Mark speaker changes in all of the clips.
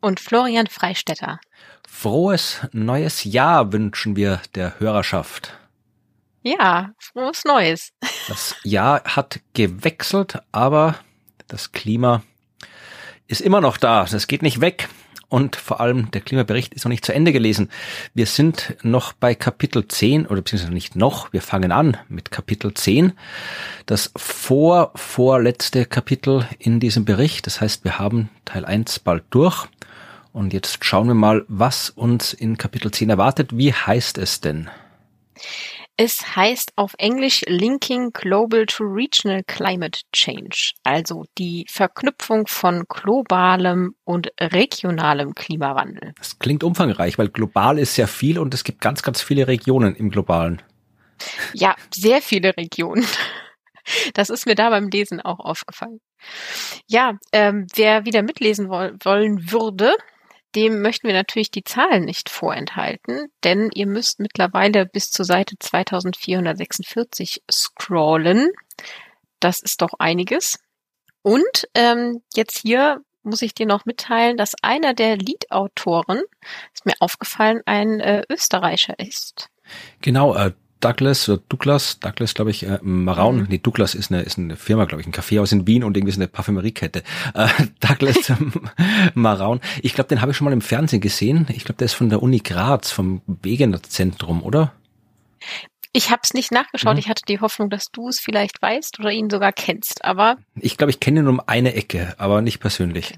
Speaker 1: und Florian Freistetter.
Speaker 2: Frohes neues Jahr wünschen wir der Hörerschaft.
Speaker 1: Ja, frohes Neues.
Speaker 2: Das Jahr hat gewechselt, aber das Klima ist immer noch da. Das geht nicht weg und vor allem der Klimabericht ist noch nicht zu Ende gelesen. Wir sind noch bei Kapitel 10 oder beziehungsweise nicht noch, wir fangen an mit Kapitel 10, das vor vorletzte Kapitel in diesem Bericht. Das heißt, wir haben Teil 1 bald durch und jetzt schauen wir mal, was uns in Kapitel 10 erwartet. Wie heißt es denn?
Speaker 1: Es heißt auf Englisch Linking Global to Regional Climate Change, also die Verknüpfung von globalem und regionalem Klimawandel.
Speaker 2: Das klingt umfangreich, weil global ist sehr viel und es gibt ganz, ganz viele Regionen im globalen.
Speaker 1: Ja, sehr viele Regionen. Das ist mir da beim Lesen auch aufgefallen. Ja, ähm, wer wieder mitlesen wollen würde, dem möchten wir natürlich die Zahlen nicht vorenthalten, denn ihr müsst mittlerweile bis zur Seite 2446 scrollen. Das ist doch einiges. Und ähm, jetzt hier muss ich dir noch mitteilen, dass einer der Liedautoren, ist mir aufgefallen, ein äh, Österreicher ist.
Speaker 2: Genau, äh, Douglas oder Douglas, Douglas glaube ich, äh, Maraun, mhm. nee, Douglas ist eine, ist eine Firma, glaube ich, ein Kaffeehaus in Wien und irgendwie ist eine Parfümeriekette. Äh, Douglas Maraun, ich glaube, den habe ich schon mal im Fernsehen gesehen. Ich glaube, der ist von der Uni Graz, vom Wegener Zentrum, oder?
Speaker 1: Ich habe es nicht nachgeschaut. Mhm. Ich hatte die Hoffnung, dass du es vielleicht weißt oder ihn sogar kennst. Aber
Speaker 2: ich glaube, ich kenne ihn um eine Ecke, aber nicht persönlich.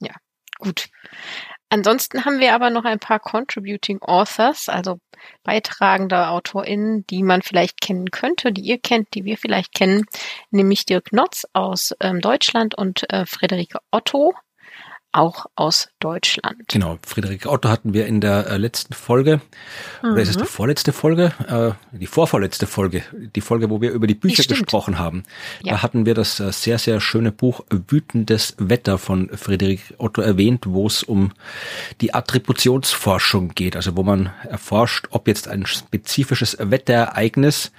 Speaker 1: Ja, gut. Ansonsten haben wir aber noch ein paar Contributing Authors, also beitragende AutorInnen, die man vielleicht kennen könnte, die ihr kennt, die wir vielleicht kennen, nämlich Dirk Notz aus ähm, Deutschland und äh, Friederike Otto auch aus Deutschland.
Speaker 2: Genau, Friederike Otto hatten wir in der äh, letzten Folge, mhm. oder ist es die mhm. vorletzte Folge? Äh, die vorvorletzte Folge, die Folge, wo wir über die Bücher gesprochen haben. Ja. Da hatten wir das äh, sehr, sehr schöne Buch Wütendes Wetter von Friederike Otto erwähnt, wo es um die Attributionsforschung geht, also wo man erforscht, ob jetzt ein spezifisches Wetterereignis,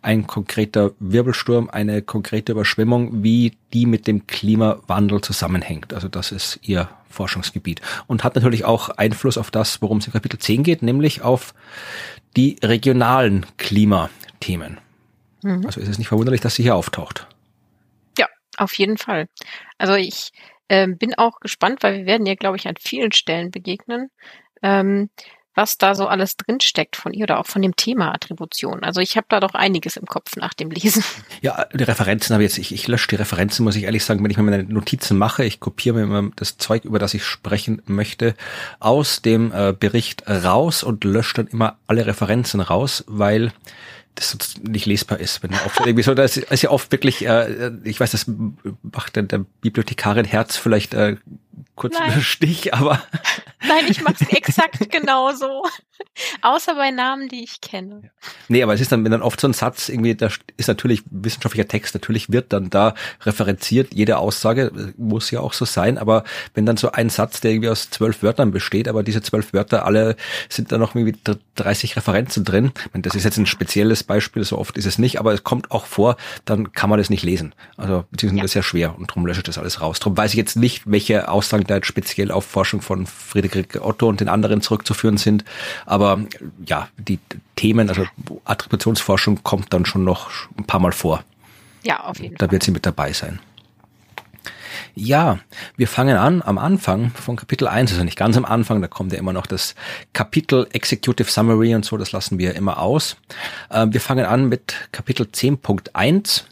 Speaker 2: ein konkreter Wirbelsturm, eine konkrete Überschwemmung, wie die mit dem Klimawandel zusammenhängt. Also das ist ihr Forschungsgebiet und hat natürlich auch Einfluss auf das, worum es in Kapitel 10 geht, nämlich auf die regionalen Klimathemen. Mhm. Also ist es nicht verwunderlich, dass sie hier auftaucht.
Speaker 1: Ja, auf jeden Fall. Also ich äh, bin auch gespannt, weil wir werden ja, glaube ich, an vielen Stellen begegnen. Ähm, was da so alles drinsteckt von ihr oder auch von dem Thema Attribution. Also ich habe da doch einiges im Kopf nach dem Lesen.
Speaker 2: Ja, die Referenzen habe ich jetzt, ich, ich lösche die Referenzen, muss ich ehrlich sagen, wenn ich mir meine Notizen mache, ich kopiere mir immer das Zeug, über das ich sprechen möchte, aus dem äh, Bericht raus und lösche dann immer alle Referenzen raus, weil das nicht lesbar ist. Wenn oft irgendwie so, das ist ja oft wirklich, äh, ich weiß, das macht der, der Bibliothekarin Herz vielleicht äh, kurz Nein. Stich, aber.
Speaker 1: Nein, ich mache es exakt genauso. Außer bei Namen, die ich kenne. Ja.
Speaker 2: Nee, aber es ist dann, wenn dann oft so ein Satz irgendwie, da ist natürlich wissenschaftlicher Text, natürlich wird dann da referenziert, jede Aussage äh, muss ja auch so sein, aber wenn dann so ein Satz, der irgendwie aus zwölf Wörtern besteht, aber diese zwölf Wörter alle sind da noch irgendwie 30 Referenzen drin, meine, das ist jetzt ein spezielles Beispiel, so oft ist es nicht, aber es kommt auch vor, dann kann man das nicht lesen. Also, beziehungsweise ja. ja schwer und darum lösche ich das alles raus. Darum weiß ich jetzt nicht, welche Aussagen da jetzt speziell auf Forschung von Friedrich Otto und den anderen zurückzuführen sind, aber ja, die Themen, also Attributionsforschung kommt dann schon noch ein paar Mal vor.
Speaker 1: Ja, auf jeden
Speaker 2: da Fall. Da wird sie mit dabei sein. Ja, wir fangen an am Anfang von Kapitel 1, also nicht ganz am Anfang, da kommt ja immer noch das Kapitel Executive Summary und so, das lassen wir immer aus. Ähm, wir fangen an mit Kapitel 10.1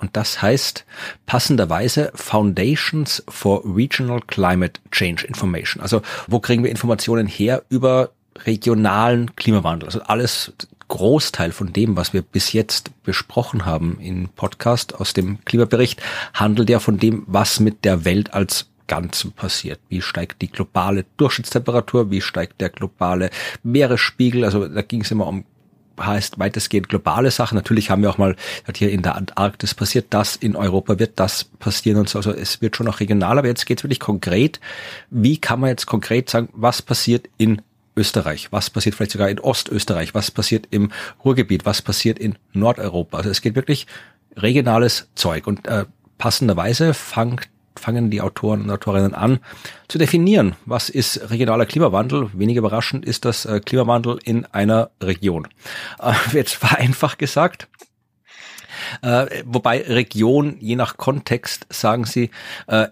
Speaker 2: und das heißt passenderweise Foundations for Regional Climate Change Information. Also wo kriegen wir Informationen her über regionalen Klimawandel. Also alles Großteil von dem, was wir bis jetzt besprochen haben im Podcast aus dem Klimabericht, handelt ja von dem, was mit der Welt als Ganzen passiert. Wie steigt die globale Durchschnittstemperatur? Wie steigt der globale Meeresspiegel? Also da ging es immer um heißt weitestgehend globale Sachen. Natürlich haben wir auch mal, hier in der Antarktis passiert das, in Europa wird das passieren und so. Also es wird schon auch regional, aber jetzt geht es wirklich konkret. Wie kann man jetzt konkret sagen, was passiert in Österreich, was passiert vielleicht sogar in Ostösterreich, was passiert im Ruhrgebiet, was passiert in Nordeuropa. Also es geht wirklich regionales Zeug und äh, passenderweise fangt fangen die Autoren und Autorinnen an zu definieren, was ist regionaler Klimawandel. Wenig überraschend ist das äh, Klimawandel in einer Region. Äh, jetzt vereinfacht gesagt. Äh, wobei Region, je nach Kontext, sagen sie, äh,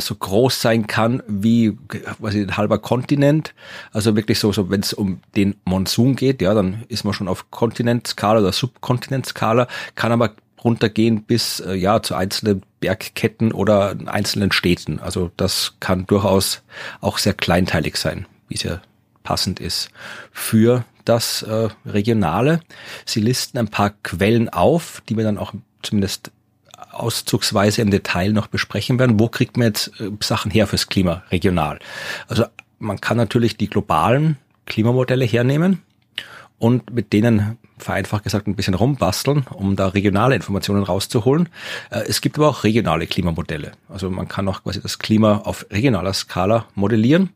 Speaker 2: so groß sein kann wie was ich, ein halber Kontinent. Also wirklich so, so wenn es um den Monsun geht, ja, dann ist man schon auf Kontinentskala oder Subkontinentskala, kann aber runtergehen bis äh, ja zu einzelnen Bergketten oder einzelnen Städten. Also das kann durchaus auch sehr kleinteilig sein, wie es ja passend ist für das äh, Regionale. Sie listen ein paar Quellen auf, die wir dann auch zumindest auszugsweise im Detail noch besprechen werden. Wo kriegt man jetzt äh, Sachen her fürs Klima regional? Also man kann natürlich die globalen Klimamodelle hernehmen und mit denen vereinfacht gesagt ein bisschen rumbasteln, um da regionale Informationen rauszuholen. Äh, es gibt aber auch regionale Klimamodelle. Also man kann auch quasi das Klima auf regionaler Skala modellieren.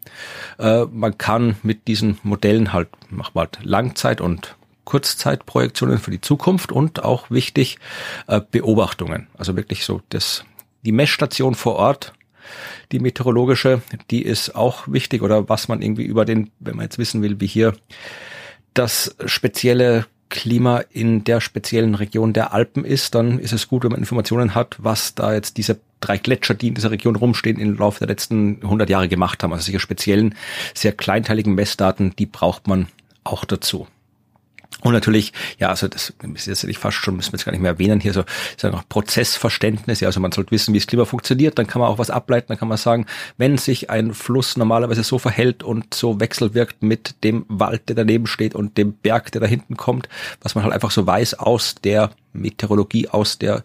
Speaker 2: Äh, man kann mit diesen Modellen halt, macht man halt Langzeit- und Kurzzeitprojektionen für die Zukunft und auch wichtig äh, Beobachtungen. Also wirklich so das, die Messstation vor Ort die meteorologische, die ist auch wichtig oder was man irgendwie über den, wenn man jetzt wissen will, wie hier das spezielle Klima in der speziellen Region der Alpen ist, dann ist es gut, wenn man Informationen hat, was da jetzt diese drei Gletscher, die in dieser Region rumstehen, im Laufe der letzten 100 Jahre gemacht haben. Also solche speziellen, sehr kleinteiligen Messdaten, die braucht man auch dazu. Und natürlich, ja, also das ist jetzt nicht fast schon, müssen wir jetzt gar nicht mehr erwähnen, hier so ist ja noch Prozessverständnis, ja, also man sollte wissen, wie das Klima funktioniert, dann kann man auch was ableiten, dann kann man sagen, wenn sich ein Fluss normalerweise so verhält und so wechselwirkt mit dem Wald, der daneben steht und dem Berg, der da hinten kommt, was man halt einfach so weiß aus der Meteorologie, aus der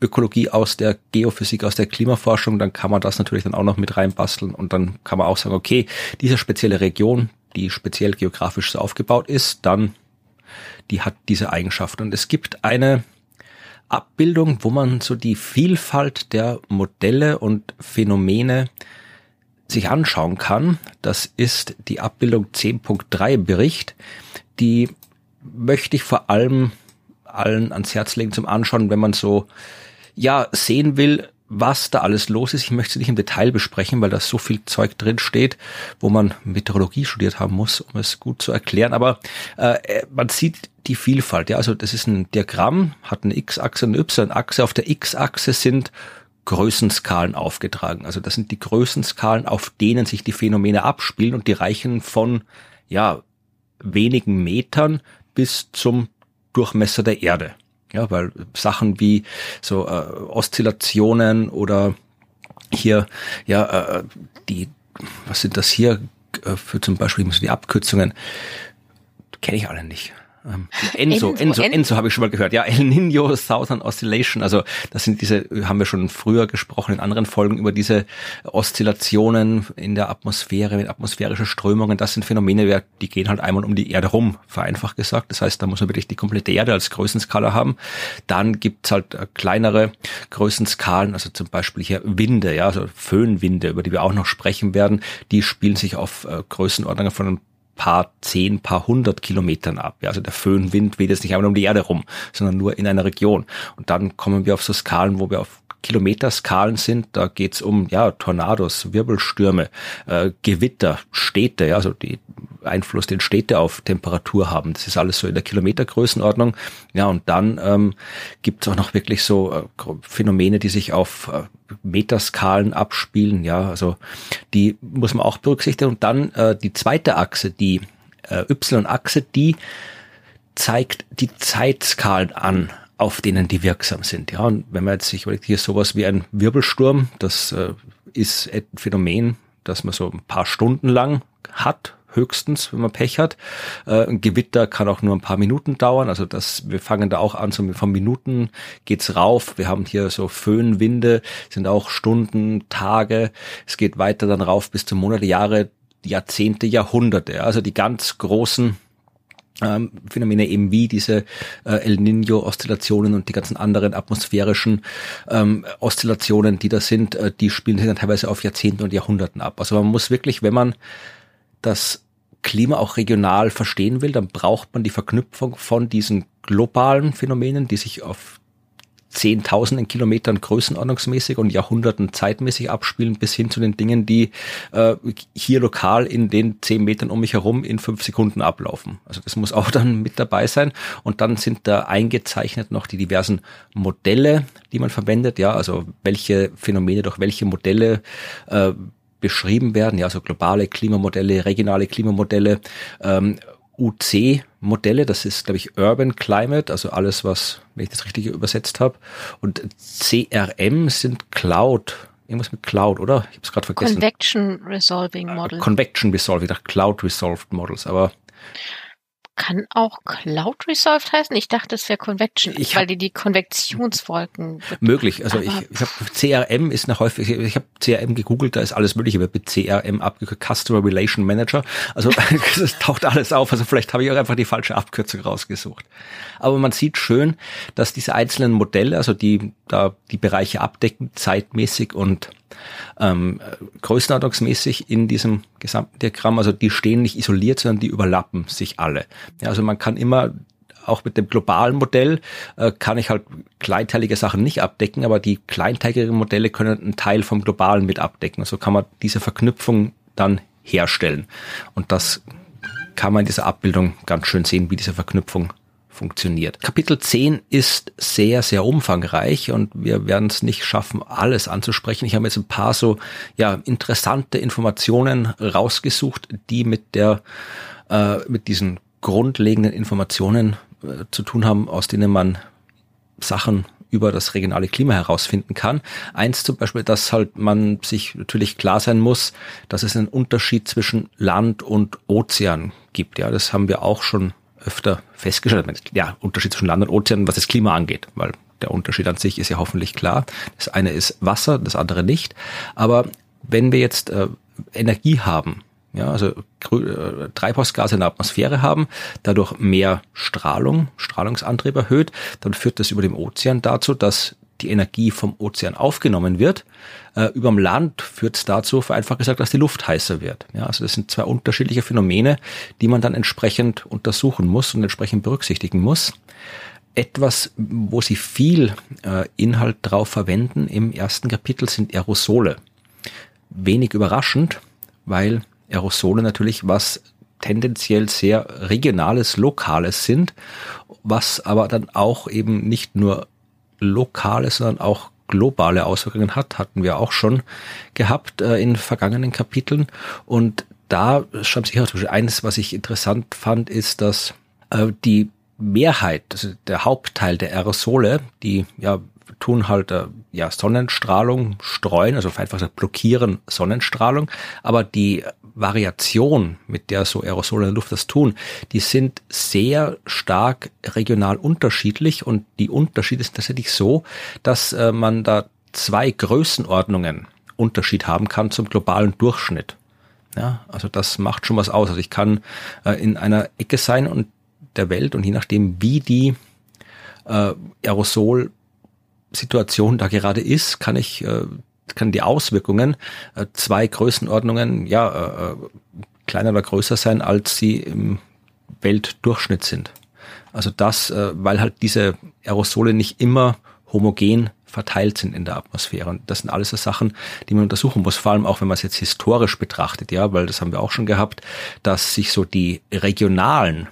Speaker 2: Ökologie, aus der Geophysik, aus der Klimaforschung, dann kann man das natürlich dann auch noch mit reinbasteln und dann kann man auch sagen, okay, diese spezielle Region, die speziell geografisch so aufgebaut ist, dann die hat diese Eigenschaft. Und es gibt eine Abbildung, wo man so die Vielfalt der Modelle und Phänomene sich anschauen kann. Das ist die Abbildung 10.3 Bericht. Die möchte ich vor allem allen ans Herz legen zum Anschauen, wenn man so, ja, sehen will, was da alles los ist. Ich möchte es nicht im Detail besprechen, weil da so viel Zeug drin steht, wo man Meteorologie studiert haben muss, um es gut zu erklären. Aber äh, man sieht die Vielfalt. Ja, also das ist ein Diagramm, hat eine X-Achse und eine Y-Achse. Auf der X-Achse sind Größenskalen aufgetragen. Also das sind die Größenskalen, auf denen sich die Phänomene abspielen und die reichen von ja wenigen Metern bis zum Durchmesser der Erde. Ja, weil Sachen wie so äh, Oszillationen oder hier, ja, äh, die, was sind das hier äh, für zum Beispiel die Abkürzungen? Kenne ich alle nicht. Ähm, Enso, Enso, Enso, Enso habe ich schon mal gehört. Ja, El Nino Southern Oscillation. Also das sind diese, haben wir schon früher gesprochen in anderen Folgen über diese Oszillationen in der Atmosphäre, mit atmosphärische Strömungen. Das sind Phänomene, die gehen halt einmal um die Erde rum, vereinfacht gesagt. Das heißt, da muss man wirklich die komplette Erde als Größenskala haben. Dann gibt's halt äh, kleinere Größenskalen, also zum Beispiel hier Winde, ja, also Föhnwinde, über die wir auch noch sprechen werden. Die spielen sich auf äh, Größenordnungen von paar zehn, paar hundert Kilometern ab. Ja, also der Föhnwind weht jetzt nicht einmal um die Erde rum, sondern nur in einer Region. Und dann kommen wir auf so Skalen, wo wir auf Kilometerskalen sind. Da geht's um ja Tornados, Wirbelstürme, äh, Gewitter, Städte, ja, also die Einfluss, den Städte auf Temperatur haben. Das ist alles so in der Kilometergrößenordnung. Ja, und dann ähm, gibt es auch noch wirklich so äh, Phänomene, die sich auf äh, Metaskalen abspielen. Ja, also die muss man auch berücksichtigen. Und dann äh, die zweite Achse, die äh, Y-Achse, die zeigt die Zeitskalen an auf denen die wirksam sind. Ja, und wenn man jetzt sich überlegt, hier sowas wie ein Wirbelsturm, das äh, ist ein Phänomen, das man so ein paar Stunden lang hat, höchstens, wenn man Pech hat. Äh, ein Gewitter kann auch nur ein paar Minuten dauern. Also das, wir fangen da auch an, so von Minuten geht's rauf. Wir haben hier so Föhnwinde, sind auch Stunden, Tage. Es geht weiter dann rauf bis zu Monate, Jahre, Jahrzehnte, Jahrhunderte. Also die ganz großen ähm, Phänomene eben wie diese äh, El Nino-Oszillationen und die ganzen anderen atmosphärischen ähm, Oszillationen, die da sind, äh, die spielen sich dann teilweise auf Jahrzehnten und Jahrhunderten ab. Also man muss wirklich, wenn man das Klima auch regional verstehen will, dann braucht man die Verknüpfung von diesen globalen Phänomenen, die sich auf Zehntausenden Kilometern größenordnungsmäßig und Jahrhunderten zeitmäßig abspielen, bis hin zu den Dingen, die äh, hier lokal in den zehn Metern um mich herum in fünf Sekunden ablaufen. Also das muss auch dann mit dabei sein. Und dann sind da eingezeichnet noch die diversen Modelle, die man verwendet. Ja, also welche Phänomene durch welche Modelle äh, beschrieben werden. Ja, also globale Klimamodelle, regionale Klimamodelle. Ähm, UC-Modelle, das ist, glaube ich, Urban Climate, also alles, was, wenn ich das richtig übersetzt habe. Und CRM sind Cloud, irgendwas mit Cloud, oder? Ich habe es gerade vergessen.
Speaker 1: Convection Resolving Models.
Speaker 2: Convection Resolving, ich dachte Cloud Resolved Models, aber
Speaker 1: kann auch Cloud Resolved heißen? Ich dachte, es wäre Convection, ich weil die die Konvektionswolken.
Speaker 2: Möglich. Also ich, ich habe CRM ist eine häufig. Ich habe CRM gegoogelt, da ist alles mögliche mit CRM abgekürzt, Customer Relation Manager. Also es taucht alles auf. Also vielleicht habe ich auch einfach die falsche Abkürzung rausgesucht. Aber man sieht schön, dass diese einzelnen Modelle, also die da die Bereiche abdecken, zeitmäßig und ähm, größenordnungsmäßig in diesem gesamten Diagramm. Also die stehen nicht isoliert, sondern die überlappen sich alle. Ja, also man kann immer auch mit dem globalen Modell äh, kann ich halt kleinteilige Sachen nicht abdecken, aber die kleinteiligen Modelle können einen Teil vom globalen mit abdecken. Also kann man diese Verknüpfung dann herstellen. Und das kann man in dieser Abbildung ganz schön sehen, wie diese Verknüpfung funktioniert. Kapitel 10 ist sehr, sehr umfangreich und wir werden es nicht schaffen, alles anzusprechen. Ich habe jetzt ein paar so ja, interessante Informationen rausgesucht, die mit der äh, mit diesen grundlegenden Informationen äh, zu tun haben, aus denen man Sachen über das regionale Klima herausfinden kann. Eins zum Beispiel, dass halt man sich natürlich klar sein muss, dass es einen Unterschied zwischen Land und Ozean gibt. Ja, das haben wir auch schon öfter festgestellt. Ja, Unterschied zwischen Land und Ozean, was das Klima angeht, weil der Unterschied an sich ist ja hoffentlich klar. Das eine ist Wasser, das andere nicht. Aber wenn wir jetzt äh, Energie haben, ja, also äh, Treibhausgase in der Atmosphäre haben, dadurch mehr Strahlung, Strahlungsantrieb erhöht, dann führt das über dem Ozean dazu, dass die Energie vom Ozean aufgenommen wird. Äh, überm Land führt es dazu, vereinfacht gesagt, dass die Luft heißer wird. Ja, also das sind zwei unterschiedliche Phänomene, die man dann entsprechend untersuchen muss und entsprechend berücksichtigen muss. Etwas, wo sie viel äh, Inhalt drauf verwenden im ersten Kapitel, sind Aerosole. Wenig überraschend, weil Aerosole natürlich was tendenziell sehr regionales, lokales sind, was aber dann auch eben nicht nur lokale, sondern auch globale Auswirkungen hat, hatten wir auch schon gehabt äh, in vergangenen Kapiteln. Und da schreibt sich auch zum Beispiel eines, was ich interessant fand, ist, dass äh, die Mehrheit, also der Hauptteil der Aerosole, die ja tun halt äh, ja Sonnenstrahlung streuen, also einfach blockieren Sonnenstrahlung, aber die Variation, mit der so Aerosole in der Luft das tun, die sind sehr stark regional unterschiedlich und die Unterschiede sind tatsächlich so, dass äh, man da zwei Größenordnungen Unterschied haben kann zum globalen Durchschnitt. Ja, also das macht schon was aus. Also ich kann äh, in einer Ecke sein und der Welt und je nachdem, wie die äh, Aerosol Situation da gerade ist, kann ich äh, kann die Auswirkungen äh, zwei Größenordnungen ja äh, äh, kleiner oder größer sein, als sie im Weltdurchschnitt sind. Also das, weil halt diese Aerosole nicht immer homogen verteilt sind in der Atmosphäre. Und das sind alles so Sachen, die man untersuchen muss, vor allem auch wenn man es jetzt historisch betrachtet, ja, weil das haben wir auch schon gehabt, dass sich so die regionalen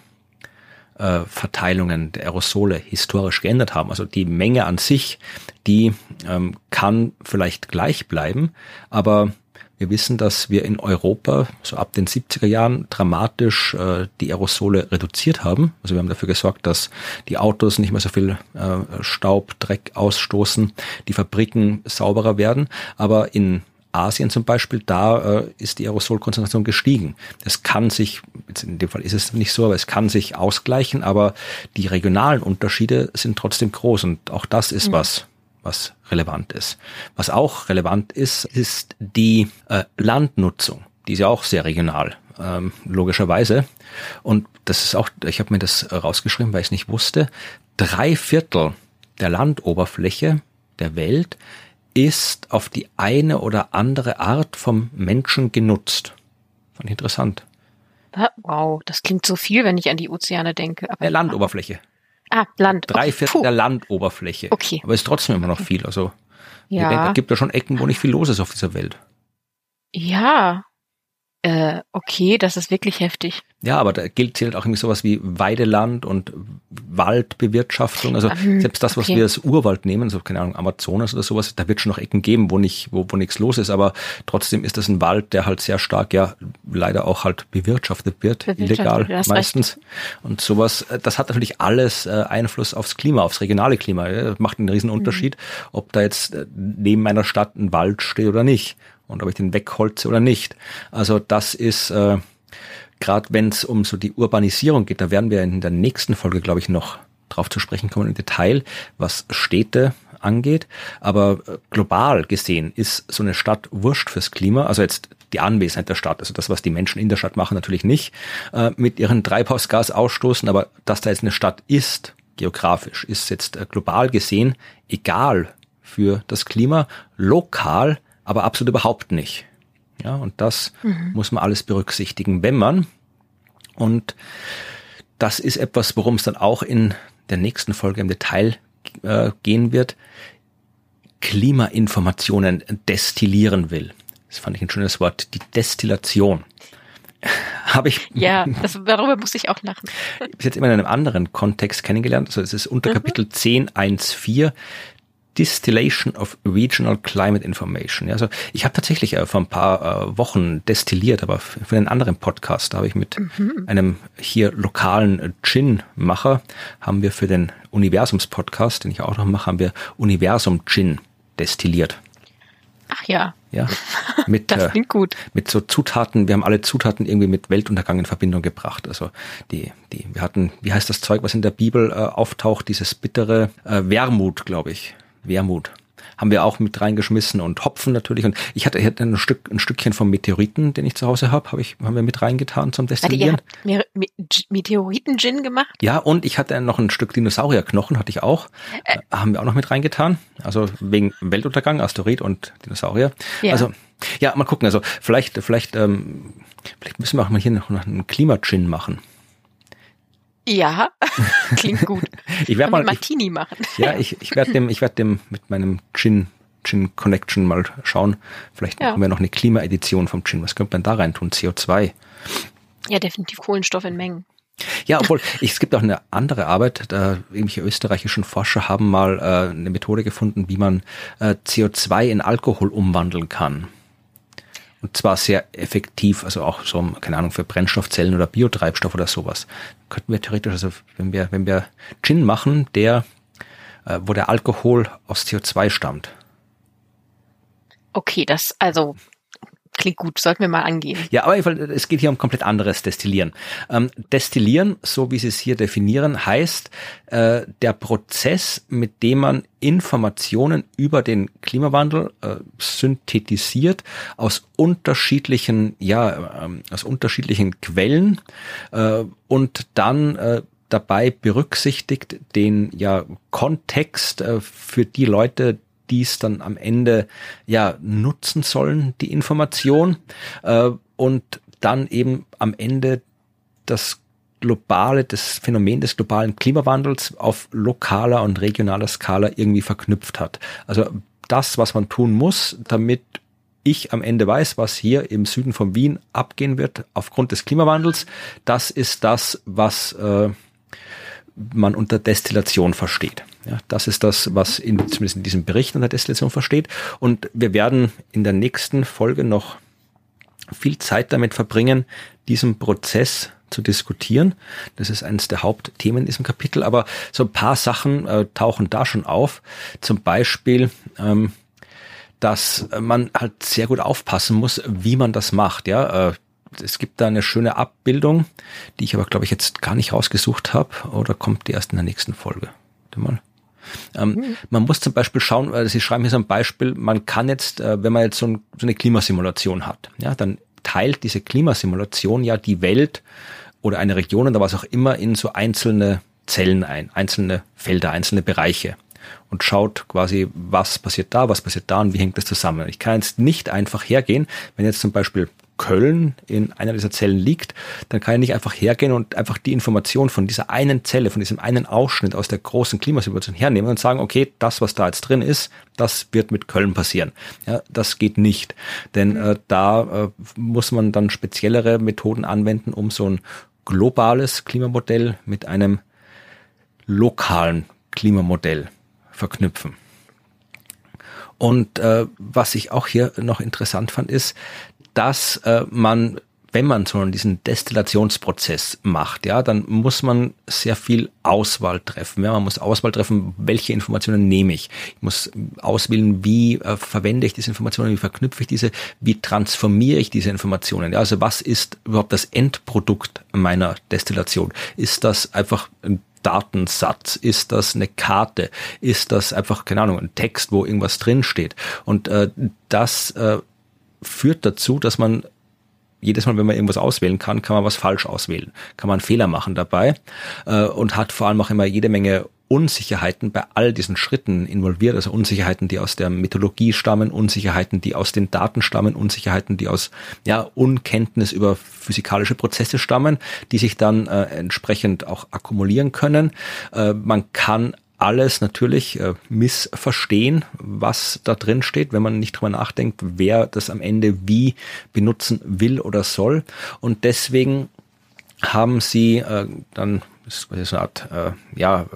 Speaker 2: äh, Verteilungen der Aerosole historisch geändert haben. Also die Menge an sich, die ähm, kann vielleicht gleich bleiben, aber wir wissen, dass wir in Europa so ab den 70er Jahren dramatisch äh, die Aerosole reduziert haben. Also wir haben dafür gesorgt, dass die Autos nicht mehr so viel äh, Staub, Dreck ausstoßen, die Fabriken sauberer werden. Aber in Asien zum Beispiel, da äh, ist die Aerosolkonzentration gestiegen. Das kann sich, in dem Fall ist es nicht so, aber es kann sich ausgleichen, aber die regionalen Unterschiede sind trotzdem groß und auch das ist mhm. was, was relevant ist. Was auch relevant ist, ist die äh, Landnutzung. Die ist ja auch sehr regional, ähm, logischerweise. Und das ist auch, ich habe mir das rausgeschrieben, weil ich es nicht wusste. Drei Viertel der Landoberfläche der Welt ist auf die eine oder andere Art vom Menschen genutzt. Fand ich interessant.
Speaker 1: Wow, das klingt so viel, wenn ich an die Ozeane denke.
Speaker 2: Aber der Landoberfläche.
Speaker 1: Ah, Land.
Speaker 2: Drei Viertel der Landoberfläche.
Speaker 1: Okay.
Speaker 2: Aber ist trotzdem immer noch viel. Also, ja. denke, es gibt ja schon Ecken, wo nicht viel los ist auf dieser Welt.
Speaker 1: Ja, äh, okay, das ist wirklich heftig.
Speaker 2: Ja, aber da gilt zählt auch irgendwie sowas wie Weideland und Waldbewirtschaftung. Also mhm, selbst das, was okay. wir als Urwald nehmen, so keine Ahnung, Amazonas oder sowas, da wird schon noch Ecken geben, wo nicht, wo, wo nichts los ist. Aber trotzdem ist das ein Wald, der halt sehr stark, ja, leider auch halt bewirtschaftet wird, bewirtschaftet, illegal meistens. Recht. Und sowas, äh, das hat natürlich alles äh, Einfluss aufs Klima, aufs regionale Klima. Ja. Macht einen riesen Unterschied, mhm. ob da jetzt äh, neben meiner Stadt ein Wald steht oder nicht und ob ich den wegholze oder nicht. Also das ist äh, gerade wenn es um so die Urbanisierung geht, da werden wir in der nächsten Folge, glaube ich, noch drauf zu sprechen kommen im Detail, was Städte angeht. Aber äh, global gesehen ist so eine Stadt wurscht fürs Klima. Also jetzt die Anwesenheit der Stadt, also das, was die Menschen in der Stadt machen, natürlich nicht äh, mit ihren Treibhausgas ausstoßen, aber dass da jetzt eine Stadt ist, geografisch, ist jetzt äh, global gesehen egal für das Klima. Lokal aber absolut überhaupt nicht. Ja, und das mhm. muss man alles berücksichtigen, wenn man, und das ist etwas, worum es dann auch in der nächsten Folge im Detail äh, gehen wird, Klimainformationen destillieren will. Das fand ich ein schönes Wort, die Destillation. Habe ich.
Speaker 1: Ja, das, darüber muss ich auch lachen.
Speaker 2: Bis jetzt immer in einem anderen Kontext kennengelernt. Also es ist unter mhm. Kapitel 10.1.4 Distillation of Regional Climate Information. Also ich habe tatsächlich äh, vor ein paar äh, Wochen destilliert, aber für einen anderen Podcast da habe ich mit mhm. einem hier lokalen Gin-Macher, haben wir für den Universums-Podcast, den ich auch noch mache, haben wir Universum-Gin destilliert.
Speaker 1: Ach ja.
Speaker 2: Ja. Mit,
Speaker 1: das klingt gut.
Speaker 2: Äh, mit so Zutaten, wir haben alle Zutaten irgendwie mit Weltuntergang in Verbindung gebracht. Also die, die, wir hatten, wie heißt das Zeug, was in der Bibel äh, auftaucht, dieses bittere äh, Wermut, glaube ich. Wermut haben wir auch mit reingeschmissen und Hopfen natürlich. Und ich hatte, ich hatte ein Stück, ein Stückchen vom Meteoriten, den ich zu Hause habe, habe ich, haben wir mit reingetan zum Destillieren.
Speaker 1: Ihr Meteoriten-Gin gemacht?
Speaker 2: Ja, und ich hatte noch ein Stück Dinosaurierknochen, hatte ich auch, äh, haben wir auch noch mit reingetan. Also wegen Weltuntergang, Asteroid und Dinosaurier. Ja. Also ja, mal gucken. Also vielleicht, vielleicht, ähm, vielleicht müssen wir auch mal hier noch einen Klima-Gin machen.
Speaker 1: Ja, klingt gut.
Speaker 2: ich werde mal
Speaker 1: Martini ich, machen.
Speaker 2: ja, ich, ich werde dem, ich werde dem mit meinem Gin Gin Connection mal schauen. Vielleicht ja. machen wir noch eine Klimaedition vom Gin. Was könnte man da rein tun? CO2.
Speaker 1: Ja, definitiv Kohlenstoff in Mengen.
Speaker 2: Ja, obwohl ich, es gibt auch eine andere Arbeit. Da irgendwelche österreichischen Forscher haben mal äh, eine Methode gefunden, wie man äh, CO2 in Alkohol umwandeln kann. Und zwar sehr effektiv, also auch so, keine Ahnung, für Brennstoffzellen oder Biotreibstoff oder sowas. Könnten wir theoretisch, also wenn wir, wenn wir Gin machen, der, äh, wo der Alkohol aus CO2 stammt.
Speaker 1: Okay, das, also Klingt gut, sollten wir mal angehen.
Speaker 2: Ja, aber es geht hier um komplett anderes Destillieren. Ähm, Destillieren, so wie Sie es hier definieren, heißt äh, der Prozess, mit dem man Informationen über den Klimawandel äh, synthetisiert aus unterschiedlichen, ja, ähm, aus unterschiedlichen Quellen äh, und dann äh, dabei berücksichtigt den ja Kontext äh, für die Leute, die es dann am Ende ja nutzen sollen, die Information, äh, und dann eben am Ende das globale, das Phänomen des globalen Klimawandels auf lokaler und regionaler Skala irgendwie verknüpft hat. Also das, was man tun muss, damit ich am Ende weiß, was hier im Süden von Wien abgehen wird aufgrund des Klimawandels, das ist das, was äh, man unter Destillation versteht. Ja, das ist das, was in, zumindest in diesem Bericht unter Destillation versteht. Und wir werden in der nächsten Folge noch viel Zeit damit verbringen, diesen Prozess zu diskutieren. Das ist eines der Hauptthemen in diesem Kapitel. Aber so ein paar Sachen äh, tauchen da schon auf. Zum Beispiel, ähm, dass man halt sehr gut aufpassen muss, wie man das macht. Ja, äh, es gibt da eine schöne Abbildung, die ich aber glaube ich jetzt gar nicht rausgesucht habe oder kommt die erst in der nächsten Folge. Warte mal. Ähm, mhm. Man muss zum Beispiel schauen, weil Sie schreiben hier so ein Beispiel, man kann jetzt, äh, wenn man jetzt so, ein, so eine Klimasimulation hat, ja, dann teilt diese Klimasimulation ja die Welt oder eine Region oder was auch immer in so einzelne Zellen ein, einzelne Felder, einzelne Bereiche und schaut quasi, was passiert da, was passiert da und wie hängt das zusammen. Ich kann jetzt nicht einfach hergehen, wenn jetzt zum Beispiel Köln in einer dieser Zellen liegt, dann kann ich nicht einfach hergehen und einfach die Information von dieser einen Zelle, von diesem einen Ausschnitt aus der großen Klimasituation hernehmen und sagen, okay, das, was da jetzt drin ist, das wird mit Köln passieren. Ja, das geht nicht, denn äh, da äh, muss man dann speziellere Methoden anwenden, um so ein globales Klimamodell mit einem lokalen Klimamodell verknüpfen. Und äh, was ich auch hier noch interessant fand, ist, dass äh, man wenn man so diesen Destillationsprozess macht, ja, dann muss man sehr viel Auswahl treffen. Ja, man muss Auswahl treffen, welche Informationen nehme ich. Ich muss auswählen, wie äh, verwende ich diese Informationen, wie verknüpfe ich diese, wie transformiere ich diese Informationen. Ja, also was ist überhaupt das Endprodukt meiner Destillation? Ist das einfach ein Datensatz? Ist das eine Karte? Ist das einfach, keine Ahnung, ein Text, wo irgendwas drinsteht? Und äh, das äh, führt dazu, dass man jedes Mal, wenn man irgendwas auswählen kann, kann man was falsch auswählen, kann man Fehler machen dabei äh, und hat vor allem auch immer jede Menge Unsicherheiten bei all diesen Schritten involviert, also Unsicherheiten, die aus der Mythologie stammen, Unsicherheiten, die aus den Daten stammen, Unsicherheiten, die aus ja, Unkenntnis über physikalische Prozesse stammen, die sich dann äh, entsprechend auch akkumulieren können. Äh, man kann alles natürlich äh, missverstehen, was da drin steht, wenn man nicht drüber nachdenkt, wer das am Ende wie benutzen will oder soll. Und deswegen haben sie äh, dann ist eine Art äh, ja,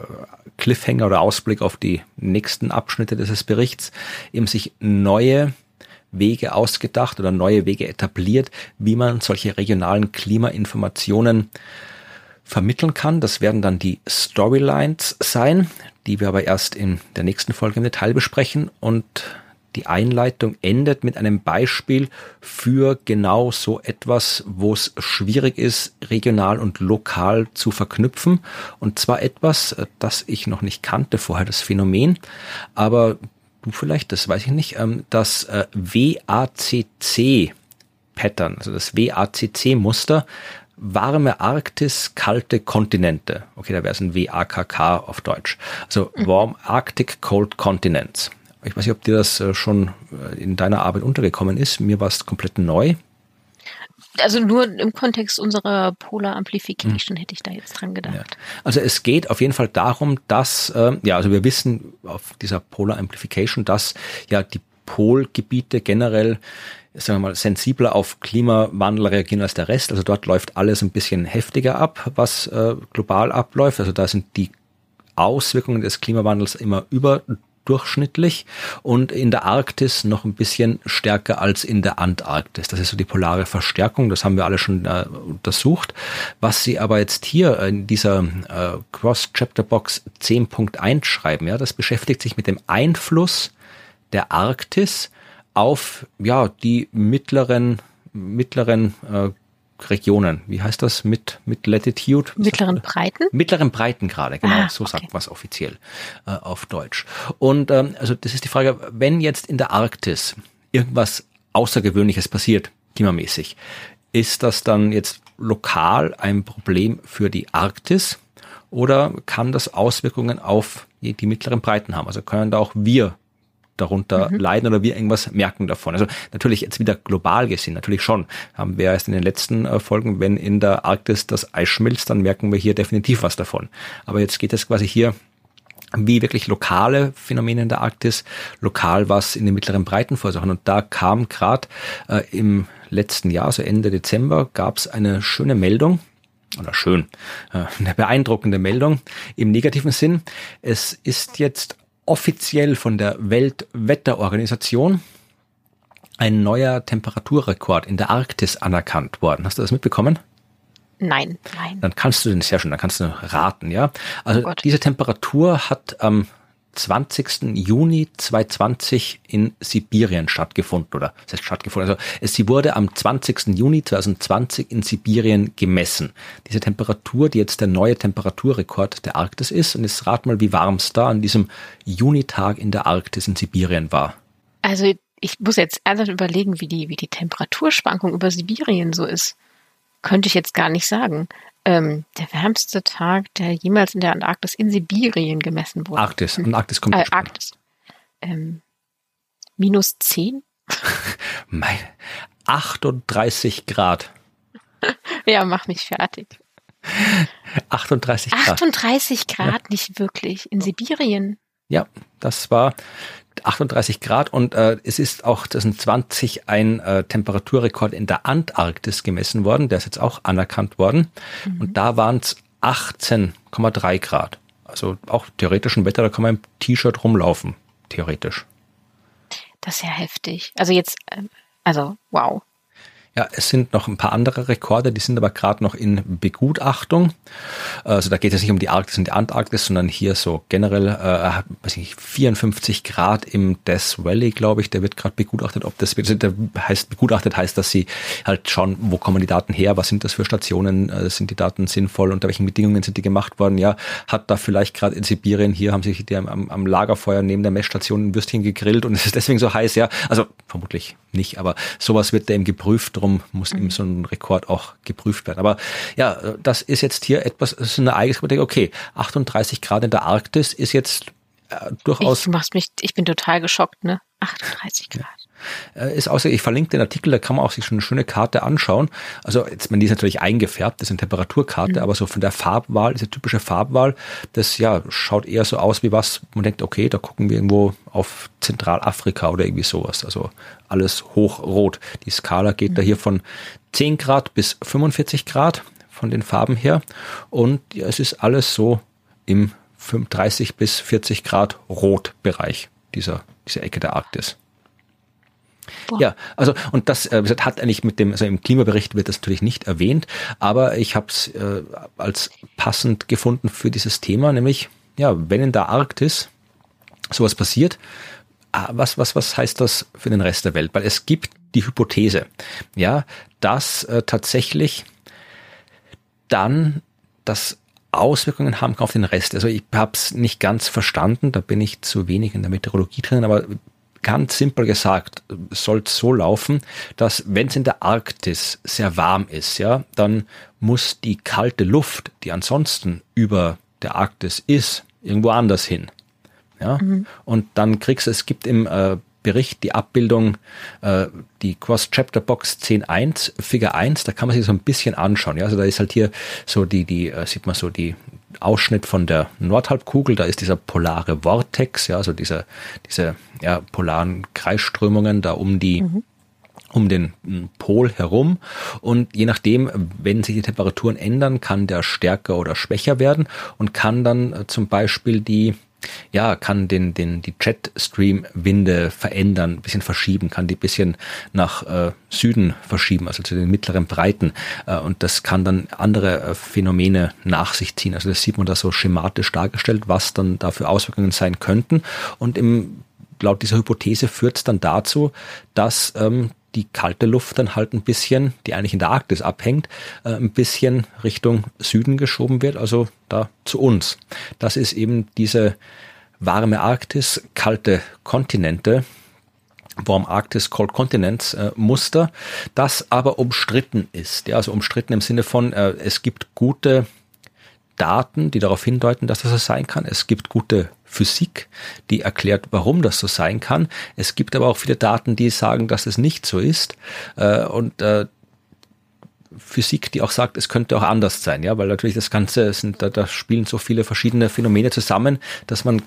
Speaker 2: Cliffhanger oder Ausblick auf die nächsten Abschnitte dieses Berichts, eben sich neue Wege ausgedacht oder neue Wege etabliert, wie man solche regionalen Klimainformationen vermitteln kann. Das werden dann die Storylines sein, die wir aber erst in der nächsten Folge im Detail besprechen. Und die Einleitung endet mit einem Beispiel für genau so etwas, wo es schwierig ist, regional und lokal zu verknüpfen. Und zwar etwas, das ich noch nicht kannte vorher, das Phänomen. Aber du vielleicht, das weiß ich nicht, ähm, das äh, WACC Pattern, also das WACC-Muster, warme Arktis, kalte Kontinente. Okay, da wäre es ein WAKK auf Deutsch. Also mhm. Warm Arctic Cold Continents. Ich weiß nicht, ob dir das äh, schon äh, in deiner Arbeit untergekommen ist. Mir war es komplett neu.
Speaker 1: Also nur im Kontext unserer Polar Amplification hm. hätte ich da jetzt dran gedacht. Ja.
Speaker 2: Also es geht auf jeden Fall darum, dass, äh, ja, also wir wissen auf dieser Polar Amplification, dass ja die Polgebiete generell sagen wir mal, sensibler auf Klimawandel reagieren als der Rest. Also dort läuft alles ein bisschen heftiger ab, was äh, global abläuft. Also da sind die Auswirkungen des Klimawandels immer überdurchschnittlich und in der Arktis noch ein bisschen stärker als in der Antarktis. Das ist so die polare Verstärkung, das haben wir alle schon äh, untersucht. Was Sie aber jetzt hier in dieser äh, Cross-Chapter-Box 10.1 schreiben, ja, das beschäftigt sich mit dem Einfluss der Arktis auf ja die mittleren mittleren äh, Regionen. Wie heißt das mit mit Latitude?
Speaker 1: Mittleren Breiten?
Speaker 2: Mittleren Breiten gerade, genau. Ah, so okay. sagt man es offiziell äh, auf Deutsch. Und ähm, also das ist die Frage, wenn jetzt in der Arktis irgendwas Außergewöhnliches passiert, klimamäßig, ist das dann jetzt lokal ein Problem für die Arktis oder kann das Auswirkungen auf die, die mittleren Breiten haben? Also können da auch wir darunter mhm. leiden oder wir irgendwas merken davon. Also natürlich jetzt wieder global gesehen, natürlich schon. Haben wir erst in den letzten äh, Folgen, wenn in der Arktis das Eis schmilzt, dann merken wir hier definitiv was davon. Aber jetzt geht es quasi hier wie wirklich lokale Phänomene in der Arktis, lokal was in den mittleren Breiten verursachen. Und da kam gerade äh, im letzten Jahr, so Ende Dezember, gab es eine schöne Meldung, oder schön, äh, eine beeindruckende Meldung im negativen Sinn. Es ist jetzt offiziell von der Weltwetterorganisation ein neuer Temperaturrekord in der Arktis anerkannt worden. Hast du das mitbekommen?
Speaker 1: Nein, nein.
Speaker 2: Dann kannst du den sehr schön, dann kannst du raten, ja. Also oh diese Temperatur hat am 20. Juni 2020 in Sibirien stattgefunden oder das heißt stattgefunden. Also es, sie wurde am 20. Juni 2020 in Sibirien gemessen. Diese Temperatur, die jetzt der neue Temperaturrekord der Arktis ist. Und jetzt rat mal, wie warm es da an diesem Junitag in der Arktis in Sibirien war.
Speaker 1: Also ich muss jetzt ernsthaft überlegen, wie die, wie die Temperaturschwankung über Sibirien so ist. Könnte ich jetzt gar nicht sagen. Ähm, der wärmste Tag, der jemals in der Antarktis in Sibirien gemessen wurde.
Speaker 2: Arktis, Antarktis kommt
Speaker 1: äh, Arktis. Ähm, minus 10?
Speaker 2: Meine 38 Grad.
Speaker 1: ja, mach mich fertig.
Speaker 2: 38 Grad.
Speaker 1: 38 Grad, ja. nicht wirklich. In Sibirien.
Speaker 2: Ja, das war 38 Grad und äh, es ist auch 2020 ein äh, Temperaturrekord in der Antarktis gemessen worden, der ist jetzt auch anerkannt worden mhm. und da waren es 18,3 Grad. Also auch theoretischen Wetter, da kann man im T-Shirt rumlaufen, theoretisch.
Speaker 1: Das ist ja heftig. Also jetzt, äh, also wow.
Speaker 2: Ja, es sind noch ein paar andere Rekorde, die sind aber gerade noch in Begutachtung. Also da geht es nicht um die Arktis und die Antarktis, sondern hier so generell, äh, weiß ich nicht, 54 Grad im Death Valley, glaube ich, der wird gerade begutachtet. Ob das der heißt begutachtet heißt, dass sie halt schauen, wo kommen die Daten her, was sind das für Stationen, äh, sind die Daten sinnvoll, unter welchen Bedingungen sind die gemacht worden. Ja, hat da vielleicht gerade in Sibirien hier haben sich die am, am Lagerfeuer neben der Messstation ein Würstchen gegrillt und es ist deswegen so heiß, ja. Also vermutlich nicht, aber sowas wird da eben geprüft, darum muss mhm. eben so ein Rekord auch geprüft werden. Aber ja, das ist jetzt hier etwas, das ist eine Eigenschaft, okay, 38 Grad in der Arktis ist jetzt äh, durchaus.
Speaker 1: Ich, machst mich, ich bin total geschockt, ne? 38 Grad.
Speaker 2: Äh, ist außer, ich verlinke den Artikel, da kann man auch sich schon eine schöne Karte anschauen. Also jetzt, man die ist natürlich eingefärbt, das ist eine Temperaturkarte, mhm. aber so von der Farbwahl, diese typische Farbwahl, das ja schaut eher so aus wie was, man denkt, okay, da gucken wir irgendwo auf Zentralafrika oder irgendwie sowas. Also alles hochrot. Die Skala geht mhm. da hier von 10 Grad bis 45 Grad von den Farben her. Und ja, es ist alles so im 30 bis 40 Grad Rotbereich dieser, dieser Ecke der Arktis. Boah. Ja, also und das äh, hat eigentlich mit dem, also im Klimabericht wird das natürlich nicht erwähnt, aber ich habe es äh, als passend gefunden für dieses Thema, nämlich ja, wenn in der Arktis sowas passiert, ah, was, was, was heißt das für den Rest der Welt? Weil es gibt die Hypothese, ja, dass äh, tatsächlich dann das Auswirkungen haben kann auf den Rest. Also ich habe es nicht ganz verstanden, da bin ich zu wenig in der Meteorologie drin, aber ganz simpel gesagt, soll es so laufen, dass wenn es in der Arktis sehr warm ist, ja, dann muss die kalte Luft, die ansonsten über der Arktis ist, irgendwo anders hin. Ja, mhm. und dann kriegst du, es gibt im äh, Bericht die Abbildung, äh, die Cross-Chapter-Box 10.1, Figure 1, da kann man sich so ein bisschen anschauen. Ja, also da ist halt hier so die, die, äh, sieht man so die Ausschnitt von der Nordhalbkugel, da ist dieser polare Vortex, ja, also diese, diese ja, polaren Kreisströmungen da um die mhm. um den Pol herum. Und je nachdem, wenn sich die Temperaturen ändern, kann der stärker oder schwächer werden und kann dann äh, zum Beispiel die ja, kann den, den, die Jetstream-Winde verändern, ein bisschen verschieben, kann die bisschen nach äh, Süden verschieben, also zu den mittleren Breiten. Äh, und das kann dann andere äh, Phänomene nach sich ziehen. Also das sieht man da so schematisch dargestellt, was dann dafür Auswirkungen sein könnten. Und im, laut dieser Hypothese führt es dann dazu, dass ähm, die kalte Luft dann halt ein bisschen, die eigentlich in der Arktis abhängt, äh, ein bisschen Richtung Süden geschoben wird, also da zu uns. Das ist eben diese warme Arktis, kalte Kontinente, Warm Arktis Cold Continents äh, Muster, das aber umstritten ist. Ja, also umstritten im Sinne von, äh, es gibt gute Daten, die darauf hindeuten, dass das so sein kann. Es gibt gute Physik, die erklärt, warum das so sein kann. Es gibt aber auch viele Daten, die sagen, dass es nicht so ist. Äh, und äh, Physik, die auch sagt, es könnte auch anders sein, ja, weil natürlich das Ganze sind, da, da spielen so viele verschiedene Phänomene zusammen, dass man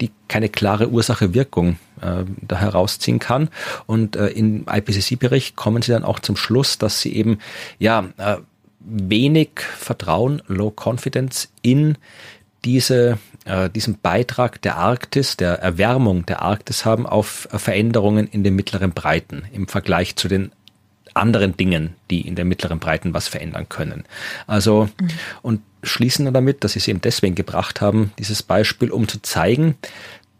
Speaker 2: die keine klare Ursache-Wirkung äh, da herausziehen kann. Und äh, im IPCC-Bericht kommen sie dann auch zum Schluss, dass sie eben ja äh, wenig Vertrauen, Low Confidence in diese, äh, diesen Beitrag der Arktis, der Erwärmung der Arktis haben auf äh, Veränderungen in den mittleren Breiten im Vergleich zu den anderen Dingen, die in den mittleren Breiten was verändern können. Also, mhm. und schließen dann damit, dass sie es eben deswegen gebracht haben, dieses Beispiel, um zu zeigen,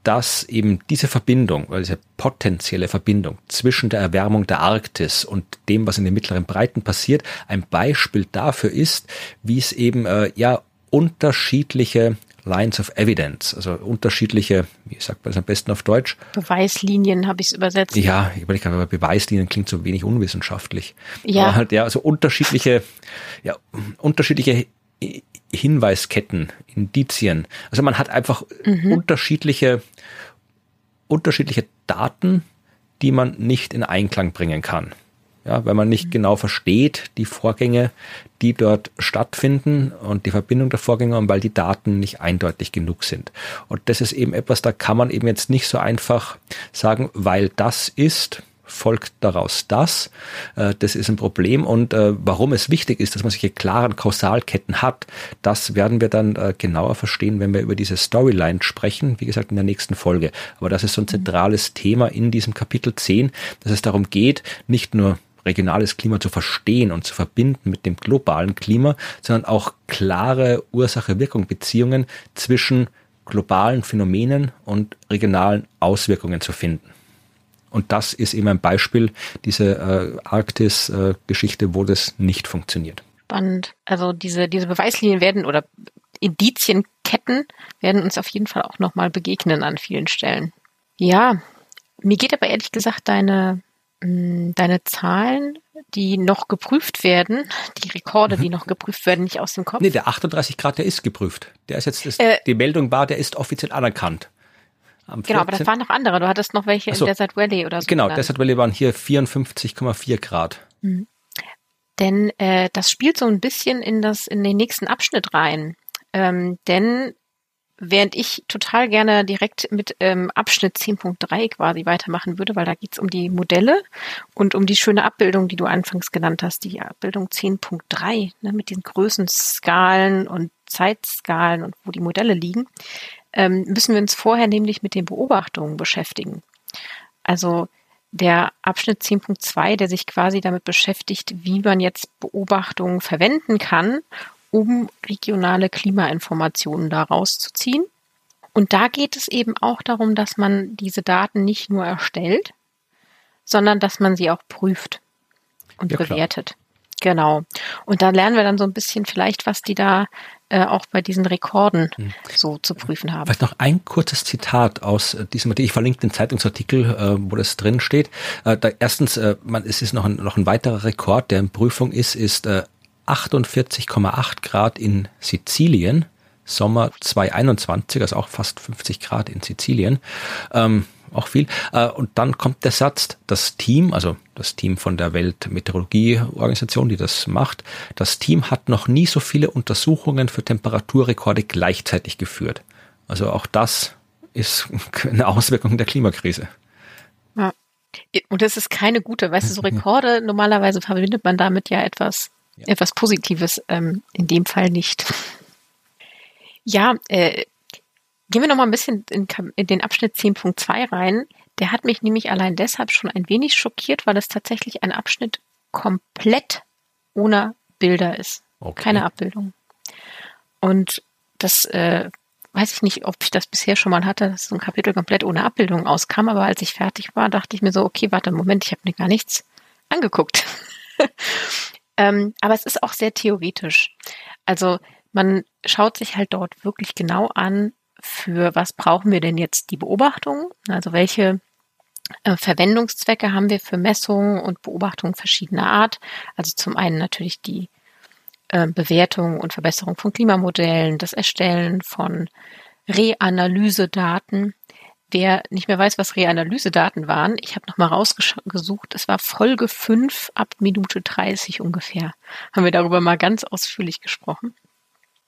Speaker 2: dass eben diese Verbindung, oder diese potenzielle Verbindung zwischen der Erwärmung der Arktis und dem, was in den mittleren Breiten passiert, ein Beispiel dafür ist, wie es eben äh, ja unterschiedliche Lines of Evidence, also unterschiedliche, wie sagt man das am besten auf Deutsch?
Speaker 1: Beweislinien habe ich es übersetzt.
Speaker 2: Ja, ich überlege aber Beweislinien klingt so wenig unwissenschaftlich. Ja. Aber halt, ja, also unterschiedliche, ja, unterschiedliche Hinweisketten, Indizien. Also man hat einfach mhm. unterschiedliche, unterschiedliche Daten, die man nicht in Einklang bringen kann. Ja, weil man nicht mhm. genau versteht die Vorgänge, die dort stattfinden und die Verbindung der Vorgänge und weil die Daten nicht eindeutig genug sind. Und das ist eben etwas, da kann man eben jetzt nicht so einfach sagen, weil das ist, folgt daraus das. Äh, das ist ein Problem und äh, warum es wichtig ist, dass man solche klaren Kausalketten hat, das werden wir dann äh, genauer verstehen, wenn wir über diese Storyline sprechen, wie gesagt in der nächsten Folge. Aber das ist so ein zentrales Thema in diesem Kapitel 10, dass es darum geht, nicht nur regionales Klima zu verstehen und zu verbinden mit dem globalen Klima, sondern auch klare Ursache-Wirkung-Beziehungen zwischen globalen Phänomenen und regionalen Auswirkungen zu finden. Und das ist eben ein Beispiel, diese äh, Arktis-Geschichte, wo das nicht funktioniert.
Speaker 1: Spannend. Also diese, diese Beweislinien werden oder Indizienkette werden uns auf jeden Fall auch nochmal begegnen an vielen Stellen. Ja, mir geht aber ehrlich gesagt deine, deine Zahlen, die noch geprüft werden, die Rekorde, die mhm. noch geprüft werden, nicht aus dem Kopf.
Speaker 2: Nee, der 38 Grad, der ist geprüft. Der ist jetzt, ist, äh, die Meldung war, der ist offiziell anerkannt
Speaker 1: genau, aber das waren noch andere. Du hattest noch welche so, in Desert Valley oder so.
Speaker 2: Genau, genannt. Desert Valley waren hier 54,4 Grad. Mhm.
Speaker 1: Denn äh, das spielt so ein bisschen in das in den nächsten Abschnitt rein. Ähm, denn während ich total gerne direkt mit ähm, Abschnitt 10.3 quasi weitermachen würde, weil da geht's um die Modelle und um die schöne Abbildung, die du anfangs genannt hast, die Abbildung 10.3, ne, mit den Größenskalen und Zeitskalen und wo die Modelle liegen, ähm, müssen wir uns vorher nämlich mit den Beobachtungen beschäftigen. Also der Abschnitt 10.2, der sich quasi damit beschäftigt, wie man jetzt Beobachtungen verwenden kann, um regionale Klimainformationen daraus zu ziehen. Und da geht es eben auch darum, dass man diese Daten nicht nur erstellt, sondern dass man sie auch prüft und ja, bewertet. Genau. Und da lernen wir dann so ein bisschen vielleicht, was die da äh, auch bei diesen Rekorden hm. so zu prüfen haben.
Speaker 2: Vielleicht noch ein kurzes Zitat aus äh, diesem Artikel. Ich verlinke den Zeitungsartikel, äh, wo das drin steht. Äh, da erstens, äh, man, es ist noch ein, noch ein weiterer Rekord, der in Prüfung ist, ist äh, 48,8 Grad in Sizilien. Sommer 2021, also auch fast 50 Grad in Sizilien. Ähm, auch viel. Äh, und dann kommt der Satz, das Team, also das Team von der Weltmeteorologieorganisation, die das macht, das Team hat noch nie so viele Untersuchungen für Temperaturrekorde gleichzeitig geführt. Also auch das ist eine Auswirkung der Klimakrise.
Speaker 1: Ja. Und das ist keine gute, weißt du, so Rekorde, normalerweise verbindet man damit ja etwas, ja. etwas Positives, ähm, in dem Fall nicht. Ja, äh, Gehen wir noch mal ein bisschen in, in den Abschnitt 10.2 rein. Der hat mich nämlich allein deshalb schon ein wenig schockiert, weil es tatsächlich ein Abschnitt komplett ohne Bilder ist. Okay. Keine Abbildung. Und das äh, weiß ich nicht, ob ich das bisher schon mal hatte, dass so ein Kapitel komplett ohne Abbildung auskam, aber als ich fertig war, dachte ich mir so, okay, warte, Moment, ich habe mir gar nichts angeguckt. ähm, aber es ist auch sehr theoretisch. Also man schaut sich halt dort wirklich genau an, für was brauchen wir denn jetzt die Beobachtung? Also welche äh, Verwendungszwecke haben wir für Messungen und Beobachtungen verschiedener Art? Also zum einen natürlich die äh, Bewertung und Verbesserung von Klimamodellen, das Erstellen von Reanalysedaten. Wer nicht mehr weiß, was Reanalysedaten waren, ich habe nochmal rausgesucht, es war Folge 5 ab Minute 30 ungefähr. Haben wir darüber mal ganz ausführlich gesprochen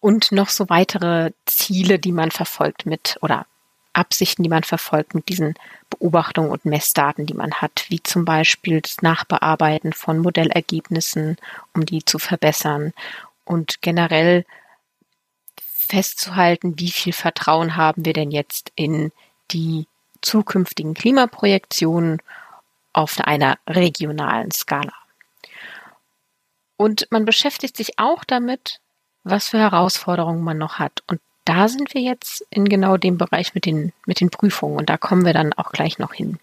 Speaker 1: und noch so weitere Ziele, die man verfolgt mit oder Absichten, die man verfolgt mit diesen Beobachtungen und Messdaten, die man hat, wie zum Beispiel das Nachbearbeiten von Modellergebnissen, um die zu verbessern und generell festzuhalten, wie viel Vertrauen haben wir denn jetzt in die zukünftigen Klimaprojektionen auf einer regionalen Skala. Und man beschäftigt sich auch damit, was für Herausforderungen man noch hat. Und da sind wir jetzt in genau dem Bereich mit den, mit den Prüfungen und da kommen wir dann auch gleich noch hin.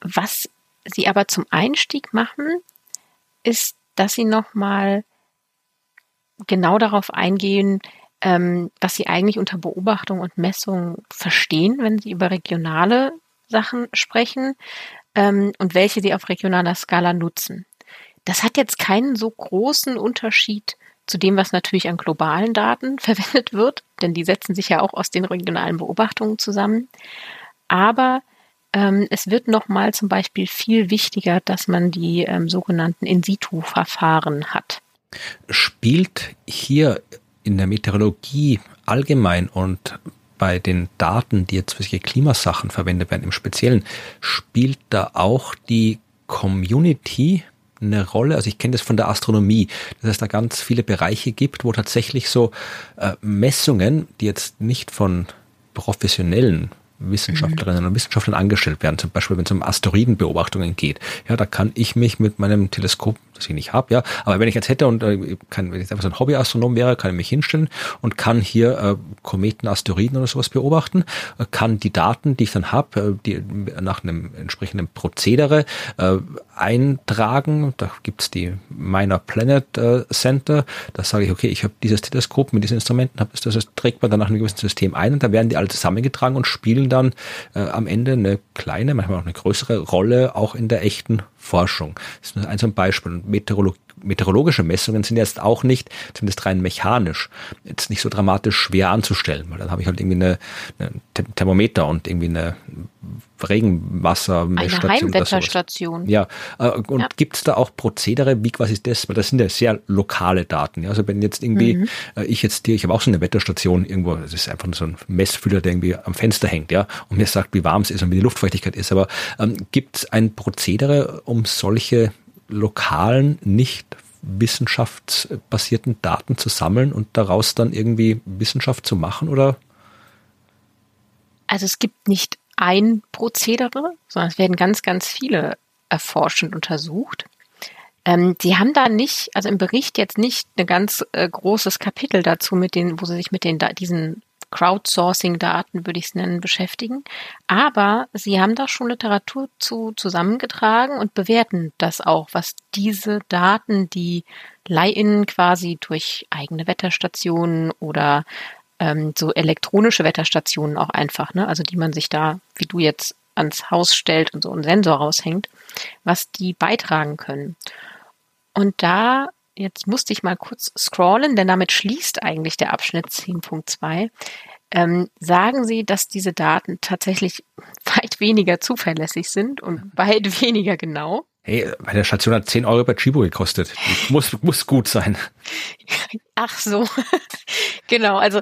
Speaker 1: Was sie aber zum Einstieg machen, ist, dass sie nochmal genau darauf eingehen, ähm, was sie eigentlich unter Beobachtung und Messung verstehen, wenn sie über regionale Sachen sprechen ähm, und welche sie auf regionaler Skala nutzen. Das hat jetzt keinen so großen Unterschied zu dem, was natürlich an globalen Daten verwendet wird, denn die setzen sich ja auch aus den regionalen Beobachtungen zusammen. Aber ähm, es wird nochmal zum Beispiel viel wichtiger, dass man die ähm, sogenannten In-situ-Verfahren hat.
Speaker 2: Spielt hier in der Meteorologie allgemein und bei den Daten, die jetzt für solche Klimasachen verwendet werden, im Speziellen, spielt da auch die Community eine Rolle? Also ich kenne das von der Astronomie, dass es da ganz viele Bereiche gibt, wo tatsächlich so äh, Messungen, die jetzt nicht von professionellen Wissenschaftlerinnen und Wissenschaftlern angestellt werden, zum Beispiel wenn es um Asteroidenbeobachtungen geht. Ja, da kann ich mich mit meinem Teleskop, das ich nicht habe, ja, aber wenn ich jetzt hätte und äh, kann, wenn ich einfach so ein Hobbyastronom wäre, kann ich mich hinstellen und kann hier äh, Kometen, Asteroiden oder sowas beobachten, äh, kann die Daten, die ich dann habe, äh, die nach einem entsprechenden Prozedere äh, eintragen. Da gibt's die Minor Planet äh, Center. Da sage ich, okay, ich habe dieses Teleskop mit diesen Instrumenten, hab das, das trägt man dann nach einem gewissen System ein und da werden die alle zusammengetragen und spielen dann äh, am Ende eine kleine, manchmal auch eine größere Rolle auch in der echten Forschung. Das ist nur ein so ein Beispiel. Meteorologie meteorologische Messungen sind jetzt auch nicht, zumindest rein mechanisch, jetzt nicht so dramatisch schwer anzustellen, weil dann habe ich halt irgendwie eine, eine Thermometer und irgendwie eine Regenwassermessstation.
Speaker 1: Eine Heimwetterstation.
Speaker 2: Ja, äh, und ja. gibt es da auch Prozedere, wie quasi das, weil das sind ja sehr lokale Daten. Ja? Also wenn jetzt irgendwie, mhm. äh, ich jetzt hier, ich habe auch so eine Wetterstation irgendwo, das ist einfach nur so ein Messfüller, der irgendwie am Fenster hängt, ja, und mir sagt, wie warm es ist und wie die Luftfeuchtigkeit ist. Aber ähm, gibt es ein Prozedere, um solche lokalen, nicht wissenschaftsbasierten Daten zu sammeln und daraus dann irgendwie Wissenschaft zu machen oder?
Speaker 1: Also es gibt nicht ein Prozedere, sondern es werden ganz, ganz viele erforscht und untersucht. Ähm, die haben da nicht, also im Bericht jetzt nicht ein ganz äh, großes Kapitel dazu, mit den, wo sie sich mit den diesen Crowdsourcing-Daten, würde ich es nennen, beschäftigen. Aber sie haben da schon Literatur zu zusammengetragen und bewerten das auch, was diese Daten, die Leihinnen quasi durch eigene Wetterstationen oder ähm, so elektronische Wetterstationen auch einfach, ne, also die man sich da, wie du jetzt ans Haus stellt und so einen Sensor raushängt, was die beitragen können. Und da jetzt musste ich mal kurz scrollen, denn damit schließt eigentlich der Abschnitt 10.2. Ähm, sagen Sie, dass diese Daten tatsächlich weit weniger zuverlässig sind und weit weniger genau?
Speaker 2: Hey, bei der Station hat 10 Euro bei Chibo gekostet. muss, muss gut sein.
Speaker 1: Ach so. genau, also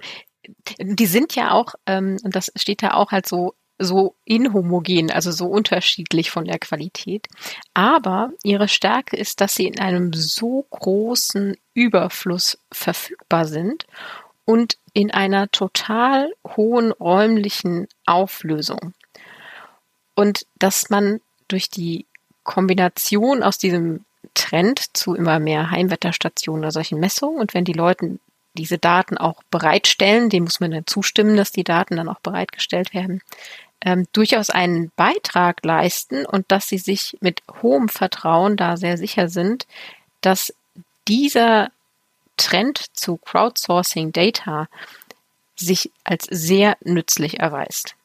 Speaker 1: die sind ja auch, ähm, und das steht da auch halt so so inhomogen, also so unterschiedlich von der Qualität. Aber ihre Stärke ist, dass sie in einem so großen Überfluss verfügbar sind und in einer total hohen räumlichen Auflösung. Und dass man durch die Kombination aus diesem Trend zu immer mehr Heimwetterstationen oder solchen Messungen und wenn die Leute diese Daten auch bereitstellen, dem muss man dann zustimmen, dass die Daten dann auch bereitgestellt werden, ähm, durchaus einen Beitrag leisten und dass sie sich mit hohem Vertrauen da sehr sicher sind, dass dieser Trend zu Crowdsourcing Data sich als sehr nützlich erweist.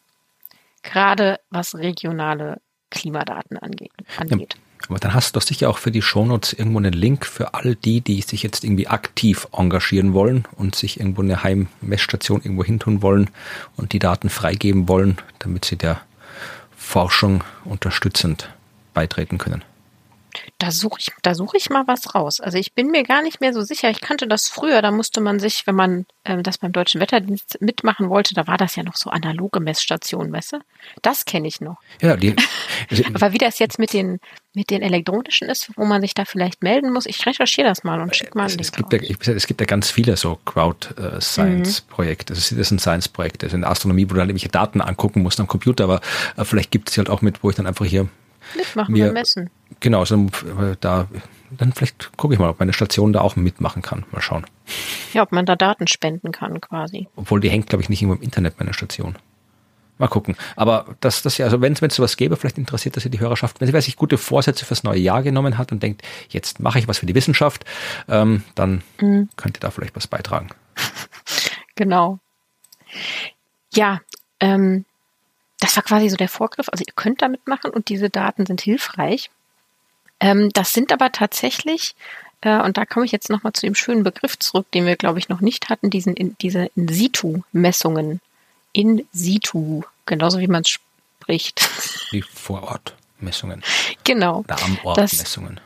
Speaker 1: Gerade was regionale Klimadaten angeht. angeht.
Speaker 2: Aber dann hast du doch sicher auch für die Shownotes irgendwo einen Link für all die, die sich jetzt irgendwie aktiv engagieren wollen und sich irgendwo eine Heimmessstation irgendwo hintun wollen und die Daten freigeben wollen, damit sie der Forschung unterstützend beitreten können.
Speaker 1: Da suche ich, da suche ich mal was raus. Also ich bin mir gar nicht mehr so sicher. Ich kannte das früher. Da musste man sich, wenn man ähm, das beim Deutschen Wetterdienst mitmachen wollte, da war das ja noch so analoge Messstationen, weißt du? Das kenne ich noch.
Speaker 2: Ja, die.
Speaker 1: Aber wie das jetzt mit den mit den elektronischen ist, wo man sich da vielleicht melden muss, ich recherchiere das mal und schicke mal
Speaker 2: einen es, gibt ja, ich, es gibt ja ganz viele so Crowd Science mhm. Projekte. Das ist ein Science Projekt. Das ist eine Astronomie, wo du dann irgendwelche Daten angucken musst am Computer. Aber äh, vielleicht gibt es halt auch mit, wo ich dann einfach hier
Speaker 1: mitmachen mir, und messen.
Speaker 2: Genau, also, da dann vielleicht gucke ich mal, ob meine Station da auch mitmachen kann. Mal schauen.
Speaker 1: Ja, ob man da Daten spenden kann quasi.
Speaker 2: Obwohl die hängt, glaube ich, nicht irgendwo im Internet, meine Station. Mal gucken. Aber das, das ja, also wenn es sowas gäbe, vielleicht interessiert das ja die Hörerschaft. Wenn sie sich gute Vorsätze fürs neue Jahr genommen hat und denkt, jetzt mache ich was für die Wissenschaft, ähm, dann mhm. könnt ihr da vielleicht was beitragen.
Speaker 1: Genau. Ja, ähm, das war quasi so der Vorgriff. Also ihr könnt damit machen und diese Daten sind hilfreich. Ähm, das sind aber tatsächlich, äh, und da komme ich jetzt nochmal zu dem schönen Begriff zurück, den wir, glaube ich, noch nicht hatten, diesen, in, diese In-Situ-Messungen. In-Situ, genauso wie man es spricht.
Speaker 2: Die Vorortmessungen.
Speaker 1: Genau.
Speaker 2: Oder am Ort das, Messungen.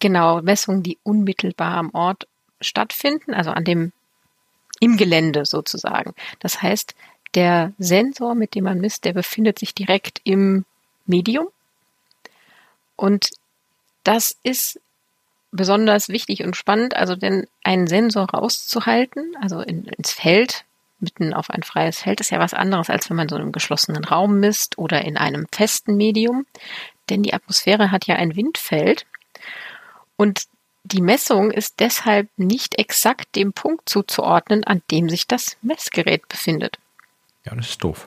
Speaker 1: Genau, Messungen, die unmittelbar am Ort stattfinden, also an dem, im Gelände sozusagen. Das heißt, der Sensor, mit dem man misst, der befindet sich direkt im Medium. Und das ist besonders wichtig und spannend, also denn einen Sensor rauszuhalten, also in, ins Feld, mitten auf ein freies Feld, ist ja was anderes, als wenn man so in einem geschlossenen Raum misst oder in einem festen Medium. Denn die Atmosphäre hat ja ein Windfeld. Und die Messung ist deshalb nicht exakt dem Punkt zuzuordnen, an dem sich das Messgerät befindet.
Speaker 2: Ja, das ist doof.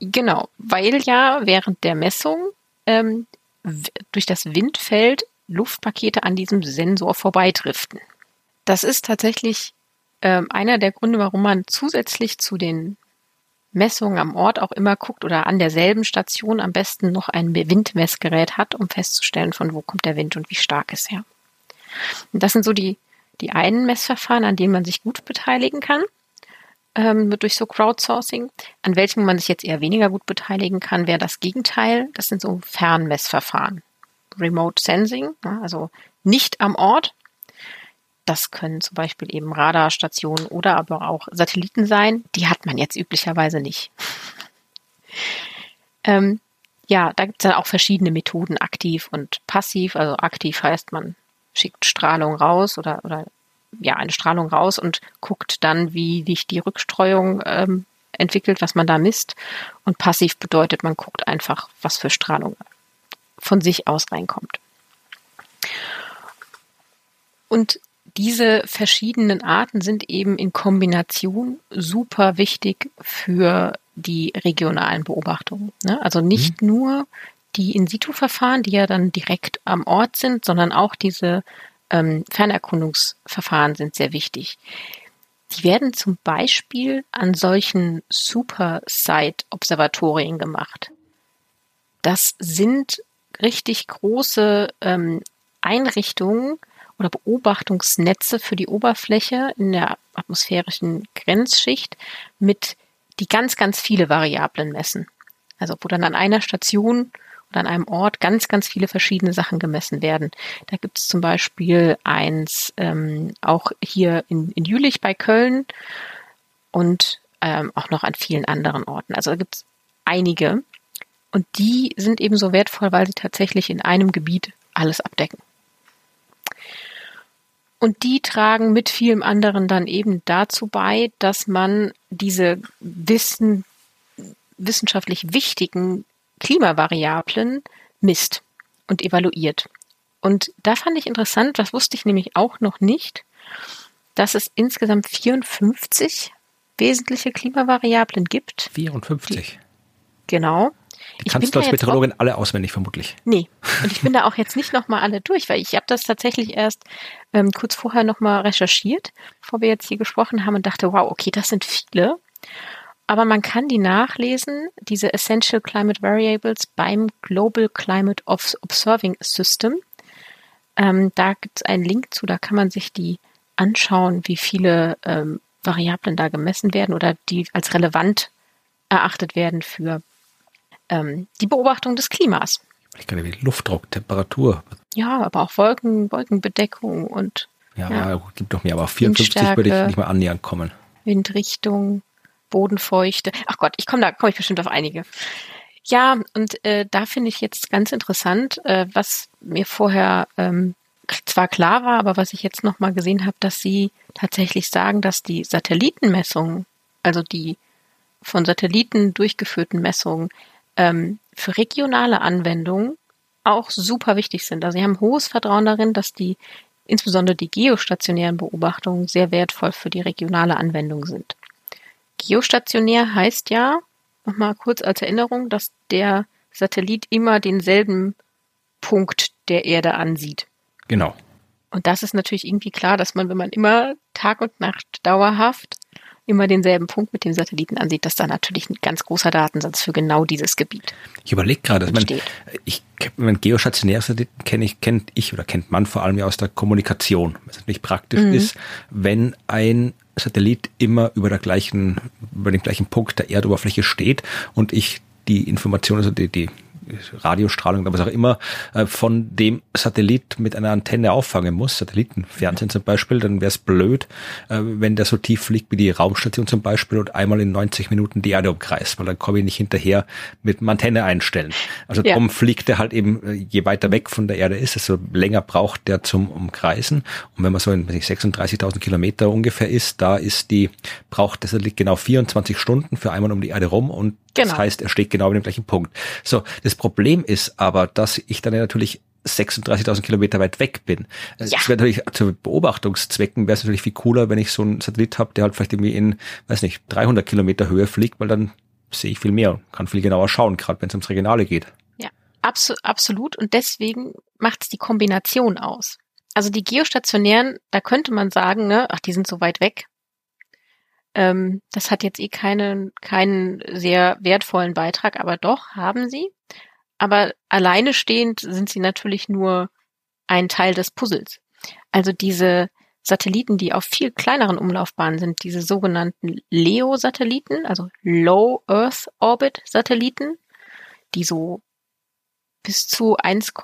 Speaker 1: Genau, weil ja während der Messung ähm, durch das Windfeld Luftpakete an diesem Sensor vorbeidriften. Das ist tatsächlich ähm, einer der Gründe, warum man zusätzlich zu den Messungen am Ort auch immer guckt oder an derselben Station am besten noch ein Windmessgerät hat, um festzustellen, von wo kommt der Wind und wie stark ist er. Und das sind so die, die einen Messverfahren, an denen man sich gut beteiligen kann ähm, durch so Crowdsourcing. An welchem man sich jetzt eher weniger gut beteiligen kann, wäre das Gegenteil. Das sind so Fernmessverfahren. Remote Sensing, also nicht am Ort. Das können zum Beispiel eben Radarstationen oder aber auch Satelliten sein. Die hat man jetzt üblicherweise nicht. ähm, ja, da gibt es dann auch verschiedene Methoden, aktiv und passiv. Also aktiv heißt, man schickt Strahlung raus oder, oder ja, eine Strahlung raus und guckt dann, wie sich die Rückstreuung ähm, entwickelt, was man da misst. Und passiv bedeutet, man guckt einfach, was für Strahlung von sich aus reinkommt. Und diese verschiedenen Arten sind eben in Kombination super wichtig für die regionalen Beobachtungen. Ne? Also nicht mhm. nur die In-situ-Verfahren, die ja dann direkt am Ort sind, sondern auch diese ähm, Fernerkundungsverfahren sind sehr wichtig. Die werden zum Beispiel an solchen Super-Site-Observatorien gemacht. Das sind richtig große ähm, Einrichtungen oder Beobachtungsnetze für die Oberfläche in der atmosphärischen Grenzschicht mit die ganz, ganz viele Variablen messen. Also wo dann an einer Station oder an einem Ort ganz, ganz viele verschiedene Sachen gemessen werden. Da gibt es zum Beispiel eins ähm, auch hier in, in Jülich bei Köln und ähm, auch noch an vielen anderen Orten. Also da gibt es einige. Und die sind ebenso wertvoll, weil sie tatsächlich in einem Gebiet alles abdecken. Und die tragen mit vielem anderen dann eben dazu bei, dass man diese Wissen, wissenschaftlich wichtigen Klimavariablen misst und evaluiert. Und da fand ich interessant, das wusste ich nämlich auch noch nicht, dass es insgesamt 54 wesentliche Klimavariablen gibt.
Speaker 2: 54.
Speaker 1: Die, genau.
Speaker 2: Die kannst du als Meteorologin alle auswendig vermutlich.
Speaker 1: Nee, und ich bin da auch jetzt nicht nochmal alle durch, weil ich habe das tatsächlich erst ähm, kurz vorher nochmal recherchiert, bevor wir jetzt hier gesprochen haben und dachte, wow, okay, das sind viele. Aber man kann die nachlesen, diese Essential Climate Variables beim Global Climate Observing System. Ähm, da gibt es einen Link zu, da kann man sich die anschauen, wie viele ähm, Variablen da gemessen werden oder die als relevant erachtet werden für ähm, die Beobachtung des Klimas.
Speaker 2: Ich kann ja wie Luftdruck, Temperatur.
Speaker 1: Ja, aber auch Wolken, Wolkenbedeckung und
Speaker 2: ja, ja. gibt doch mehr, aber 54 würde ich nicht mal annähernd kommen.
Speaker 1: Windrichtung, Bodenfeuchte. Ach Gott, ich komme da, komme ich bestimmt auf einige. Ja, und äh, da finde ich jetzt ganz interessant, äh, was mir vorher ähm, zwar klar war, aber was ich jetzt nochmal gesehen habe, dass sie tatsächlich sagen, dass die Satellitenmessungen, also die von Satelliten durchgeführten Messungen, ähm, für regionale Anwendungen auch super wichtig sind. Also sie haben hohes Vertrauen darin, dass die insbesondere die geostationären Beobachtungen sehr wertvoll für die regionale Anwendung sind. Geostationär heißt ja, nochmal kurz als Erinnerung, dass der Satellit immer denselben Punkt der Erde ansieht.
Speaker 2: Genau.
Speaker 1: Und das ist natürlich irgendwie klar, dass man, wenn man immer Tag und Nacht dauerhaft immer denselben Punkt mit dem Satelliten ansieht, dass da natürlich ein ganz großer Datensatz für genau dieses Gebiet.
Speaker 2: Ich überlege gerade, also mein, ich, mein geostationäre Satelliten kenne ich, kennt ich oder kennt man vor allem ja aus der Kommunikation. Was natürlich praktisch mhm. ist, wenn ein Satellit immer über der gleichen, über dem gleichen Punkt der Erdoberfläche steht und ich die Information, also die, die Radiostrahlung oder was auch immer äh, von dem Satellit mit einer Antenne auffangen muss, Satellitenfernsehen zum Beispiel, dann wäre es blöd, äh, wenn der so tief fliegt wie die Raumstation zum Beispiel und einmal in 90 Minuten die Erde umkreist, weil dann komme ich nicht hinterher mit einem Antenne einstellen. Also ja. darum fliegt er halt eben, äh, je weiter weg von der Erde ist, desto länger braucht der zum Umkreisen. Und wenn man so in 36.000 Kilometer ungefähr ist, da ist die, braucht der Satellit genau 24 Stunden für einmal um die Erde rum und Genau. Das heißt, er steht genau an dem gleichen Punkt. So, das Problem ist aber, dass ich dann natürlich 36.000 Kilometer weit weg bin. Ja. Das wäre natürlich zu Beobachtungszwecken wäre es natürlich viel cooler, wenn ich so einen Satellit habe, der halt vielleicht irgendwie in, weiß nicht, 300 Kilometer Höhe fliegt, weil dann sehe ich viel mehr und kann viel genauer schauen, gerade wenn es ums Regionale geht.
Speaker 1: Ja, abso absolut. Und deswegen macht es die Kombination aus. Also die geostationären, da könnte man sagen, ne, ach, die sind so weit weg. Ähm, das hat jetzt eh keinen, keinen sehr wertvollen Beitrag, aber doch haben sie. Aber alleine stehend sind sie natürlich nur ein Teil des Puzzles. Also diese Satelliten, die auf viel kleineren Umlaufbahnen sind, diese sogenannten LEO-Satelliten, also Low Earth Orbit Satelliten, die so bis zu 1,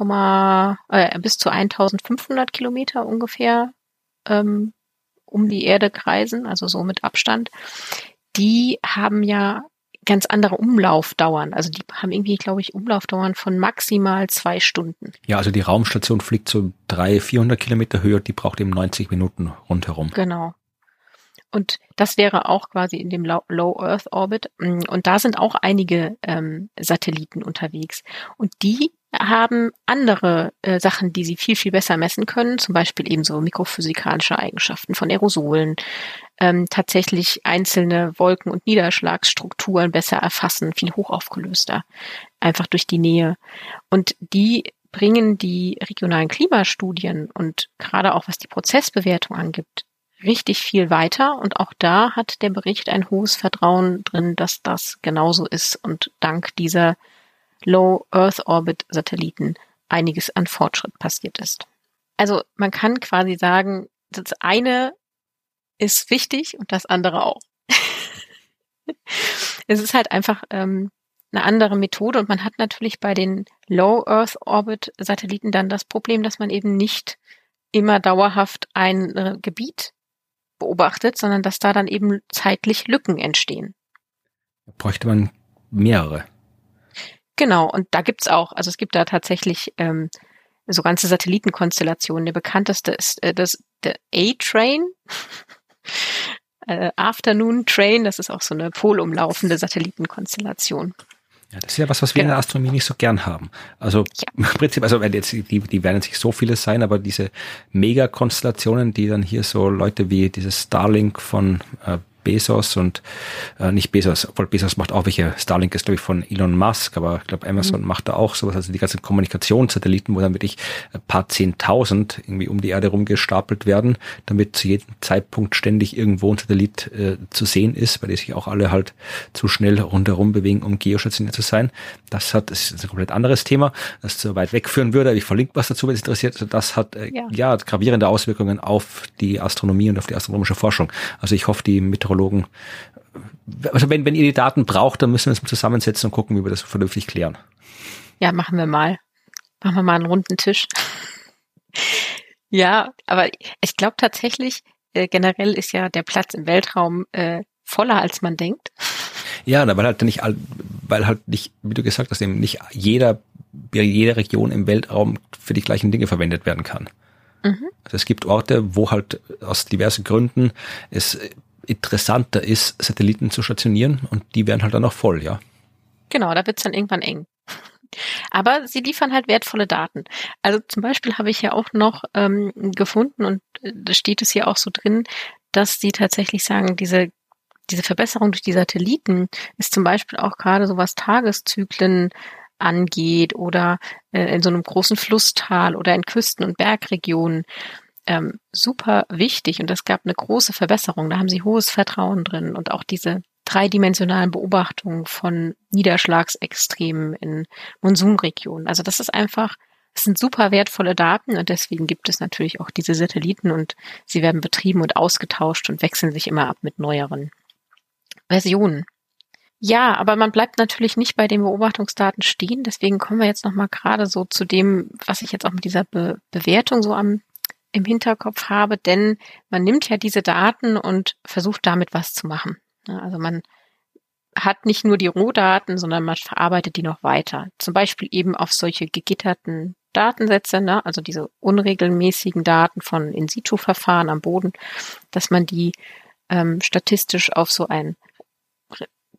Speaker 1: äh, bis zu 1500 Kilometer ungefähr ähm, um die Erde kreisen, also so mit Abstand, die haben ja ganz andere Umlaufdauern. Also die haben irgendwie, glaube ich, Umlaufdauern von maximal zwei Stunden.
Speaker 2: Ja, also die Raumstation fliegt so drei, 400 Kilometer höher, die braucht eben 90 Minuten rundherum.
Speaker 1: Genau. Und das wäre auch quasi in dem Low Earth Orbit. Und da sind auch einige ähm, Satelliten unterwegs. Und die haben andere äh, Sachen, die sie viel, viel besser messen können, zum Beispiel eben so mikrophysikalische Eigenschaften von Aerosolen, ähm, tatsächlich einzelne Wolken- und Niederschlagsstrukturen besser erfassen, viel hochaufgelöster, einfach durch die Nähe. Und die bringen die regionalen Klimastudien und gerade auch was die Prozessbewertung angibt, richtig viel weiter. Und auch da hat der Bericht ein hohes Vertrauen drin, dass das genauso ist und dank dieser Low Earth Orbit Satelliten einiges an Fortschritt passiert ist. Also man kann quasi sagen, das eine ist wichtig und das andere auch. es ist halt einfach ähm, eine andere Methode und man hat natürlich bei den Low Earth Orbit Satelliten dann das Problem, dass man eben nicht immer dauerhaft ein äh, Gebiet beobachtet, sondern dass da dann eben zeitlich Lücken entstehen.
Speaker 2: Bräuchte man mehrere.
Speaker 1: Genau, und da gibt's auch, also es gibt da tatsächlich ähm, so ganze Satellitenkonstellationen. Der bekannteste ist äh, das der A-Train. äh, Afternoon Train, das ist auch so eine polumlaufende Satellitenkonstellation.
Speaker 2: Ja, das ist ja was, was wir genau. in der Astronomie nicht so gern haben. Also ja. im Prinzip, also jetzt, die, die werden jetzt nicht so viele sein, aber diese Megakonstellationen, die dann hier so Leute wie dieses Starlink von äh, Bezos und äh, nicht Bezos, obwohl Bezos macht auch welche, Starlink ist glaube ich von Elon Musk, aber ich glaube Amazon mhm. macht da auch sowas, also die ganzen Kommunikationssatelliten, wo dann wirklich ein paar Zehntausend irgendwie um die Erde rumgestapelt werden, damit zu jedem Zeitpunkt ständig irgendwo ein Satellit äh, zu sehen ist, weil die sich auch alle halt zu schnell rundherum bewegen, um geostationär zu sein. Das hat, das ist ein komplett anderes Thema, das zu weit wegführen würde. Ich verlinke was dazu, wenn es interessiert. Also das hat äh, ja. ja gravierende Auswirkungen auf die Astronomie und auf die astronomische Forschung. Also ich hoffe, die Meteorologen Meteorologen. Also wenn, wenn ihr die Daten braucht, dann müssen wir uns mal zusammensetzen und gucken, wie wir das vernünftig klären.
Speaker 1: Ja, machen wir mal. Machen wir mal einen runden Tisch. ja, aber ich glaube tatsächlich, äh, generell ist ja der Platz im Weltraum äh, voller, als man denkt.
Speaker 2: Ja, weil halt nicht, weil halt nicht, wie du gesagt hast, eben nicht jeder, jede Region im Weltraum für die gleichen Dinge verwendet werden kann. Mhm. Also es gibt Orte, wo halt aus diversen Gründen es interessanter ist, Satelliten zu stationieren und die werden halt dann auch voll, ja.
Speaker 1: Genau, da wird's dann irgendwann eng. Aber sie liefern halt wertvolle Daten. Also zum Beispiel habe ich ja auch noch ähm, gefunden und äh, da steht es hier auch so drin, dass sie tatsächlich sagen, diese diese Verbesserung durch die Satelliten ist zum Beispiel auch gerade so was Tageszyklen angeht oder äh, in so einem großen Flusstal oder in Küsten- und Bergregionen ähm, super wichtig und es gab eine große Verbesserung. Da haben sie hohes Vertrauen drin und auch diese dreidimensionalen Beobachtungen von Niederschlagsextremen in Monsunregionen. Also das ist einfach, es sind super wertvolle Daten und deswegen gibt es natürlich auch diese Satelliten und sie werden betrieben und ausgetauscht und wechseln sich immer ab mit neueren Versionen. Ja, aber man bleibt natürlich nicht bei den Beobachtungsdaten stehen. Deswegen kommen wir jetzt nochmal gerade so zu dem, was ich jetzt auch mit dieser Be Bewertung so am im Hinterkopf habe, denn man nimmt ja diese Daten und versucht damit was zu machen. Also man hat nicht nur die Rohdaten, sondern man verarbeitet die noch weiter. Zum Beispiel eben auf solche gegitterten Datensätze, ne? also diese unregelmäßigen Daten von In-situ-Verfahren am Boden, dass man die ähm, statistisch auf so ein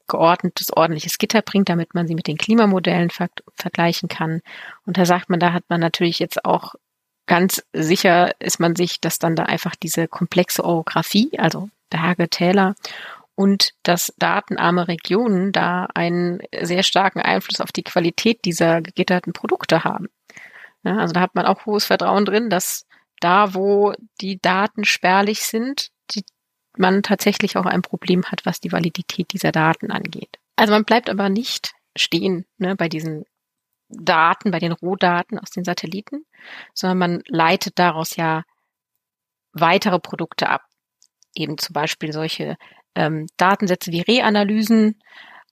Speaker 1: geordnetes, ordentliches Gitter bringt, damit man sie mit den Klimamodellen ver vergleichen kann. Und da sagt man, da hat man natürlich jetzt auch ganz sicher ist man sich, dass dann da einfach diese komplexe Orographie, also Berge, Täler und dass datenarme Regionen da einen sehr starken Einfluss auf die Qualität dieser gegitterten Produkte haben. Ja, also da hat man auch hohes Vertrauen drin, dass da, wo die Daten spärlich sind, die, man tatsächlich auch ein Problem hat, was die Validität dieser Daten angeht. Also man bleibt aber nicht stehen ne, bei diesen Daten, bei den Rohdaten aus den Satelliten, sondern man leitet daraus ja weitere Produkte ab. Eben zum Beispiel solche ähm, Datensätze wie Reanalysen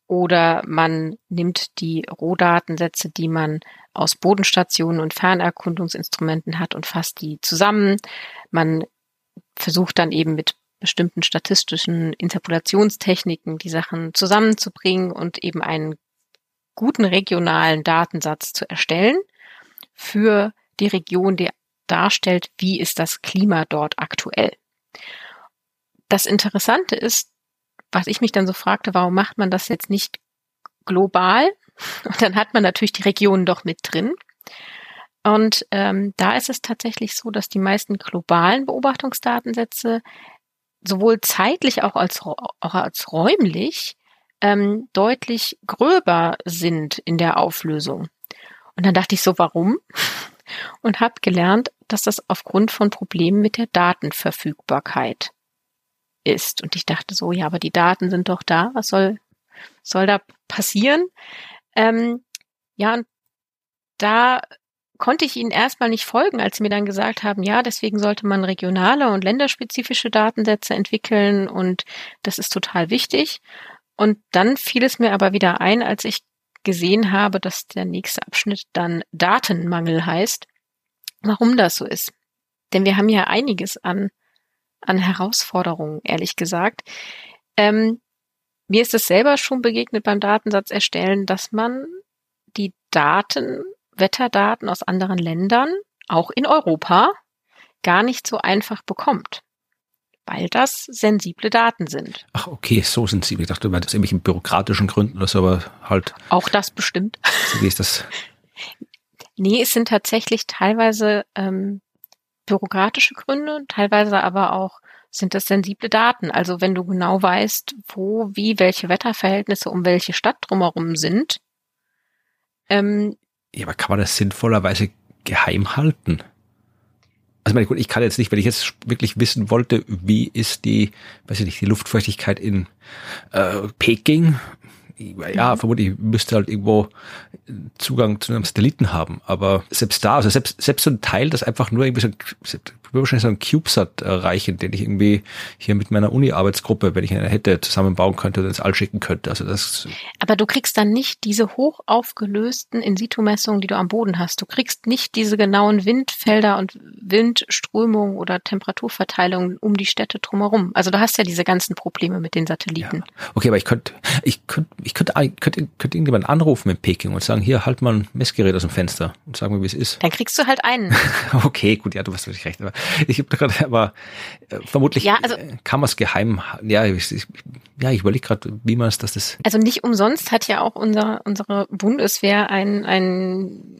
Speaker 1: oder man nimmt die Rohdatensätze, die man aus Bodenstationen und Fernerkundungsinstrumenten hat und fasst die zusammen. Man versucht dann eben mit bestimmten statistischen Interpolationstechniken die Sachen zusammenzubringen und eben einen guten regionalen Datensatz zu erstellen für die Region, die darstellt, wie ist das Klima dort aktuell. Das Interessante ist, was ich mich dann so fragte, warum macht man das jetzt nicht global? Und dann hat man natürlich die Regionen doch mit drin. Und ähm, da ist es tatsächlich so, dass die meisten globalen Beobachtungsdatensätze sowohl zeitlich auch als, auch als räumlich ähm, deutlich gröber sind in der Auflösung. Und dann dachte ich so, warum? Und habe gelernt, dass das aufgrund von Problemen mit der Datenverfügbarkeit ist. Und ich dachte so, ja, aber die Daten sind doch da. Was soll, soll da passieren? Ähm, ja, und da konnte ich ihnen erstmal nicht folgen, als sie mir dann gesagt haben, ja, deswegen sollte man regionale und länderspezifische Datensätze entwickeln und das ist total wichtig. Und dann fiel es mir aber wieder ein, als ich gesehen habe, dass der nächste Abschnitt dann Datenmangel heißt, warum das so ist. Denn wir haben ja einiges an, an Herausforderungen, ehrlich gesagt. Ähm, mir ist es selber schon begegnet beim Datensatz erstellen, dass man die Daten, Wetterdaten aus anderen Ländern, auch in Europa, gar nicht so einfach bekommt weil das sensible Daten sind.
Speaker 2: Ach, okay, so sensibel. Ich dachte, du meinst irgendwelchen bürokratischen Gründen oder so, aber halt.
Speaker 1: Auch das bestimmt.
Speaker 2: Wie ist das?
Speaker 1: Nee, es sind tatsächlich teilweise ähm, bürokratische Gründe, teilweise aber auch sind das sensible Daten. Also wenn du genau weißt, wo, wie, welche Wetterverhältnisse um welche Stadt drumherum sind.
Speaker 2: Ähm, ja, aber kann man das sinnvollerweise geheim halten? Also meine, gut, ich kann jetzt nicht, wenn ich jetzt wirklich wissen wollte, wie ist die, weiß ich nicht, die Luftfeuchtigkeit in äh, Peking, ja, mhm. vermutlich müsste halt irgendwo Zugang zu einem Satelliten haben. Aber selbst da, also selbst, selbst so ein Teil, das einfach nur irgendwie so, würde wahrscheinlich so ein CubeSat erreichen, den ich irgendwie hier mit meiner Uni-Arbeitsgruppe, wenn ich eine hätte, zusammenbauen könnte und ins All schicken könnte. Also das.
Speaker 1: Aber du kriegst dann nicht diese hoch aufgelösten In-situ-Messungen, die du am Boden hast. Du kriegst nicht diese genauen Windfelder und Windströmungen oder Temperaturverteilungen um die Städte drumherum. Also du hast ja diese ganzen Probleme mit den Satelliten.
Speaker 2: Ja. Okay, aber ich könnte, ich könnte, ich könnte, könnte, könnte irgendjemand anrufen in Peking und sagen, hier, halt mal ein Messgerät aus dem Fenster und sagen mir, wie es ist.
Speaker 1: Dann kriegst du halt einen.
Speaker 2: okay, gut, ja, du hast wirklich recht. Aber ich habe gerade, aber äh, vermutlich ja, also, kann man es geheim. Ja, ich, ich, ja, ich überlege gerade, wie man es, dass das.
Speaker 1: Also nicht umsonst hat ja auch unser, unsere Bundeswehr ein, ein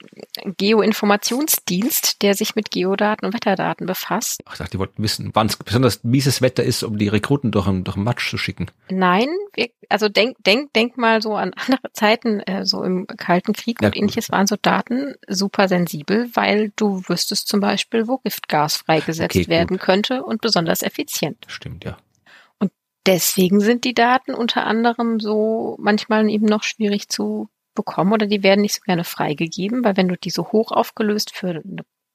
Speaker 1: Geoinformationsdienst, der sich mit Geodaten und Wetterdaten befasst.
Speaker 2: Ach, ich dachte, die wollten wissen, wann es besonders mieses Wetter ist, um die Rekruten durch, durch den Matsch zu schicken.
Speaker 1: Nein, wir, also denk, denk, denk mal so an andere Zeiten, äh, so im Kalten Krieg ja, und ähnliches waren so Daten super sensibel, weil du wüsstest zum Beispiel, wo Giftgas freigesetzt okay, werden könnte und besonders effizient.
Speaker 2: Stimmt, ja.
Speaker 1: Und deswegen sind die Daten unter anderem so manchmal eben noch schwierig zu bekommen oder die werden nicht so gerne freigegeben, weil wenn du die so hoch aufgelöst für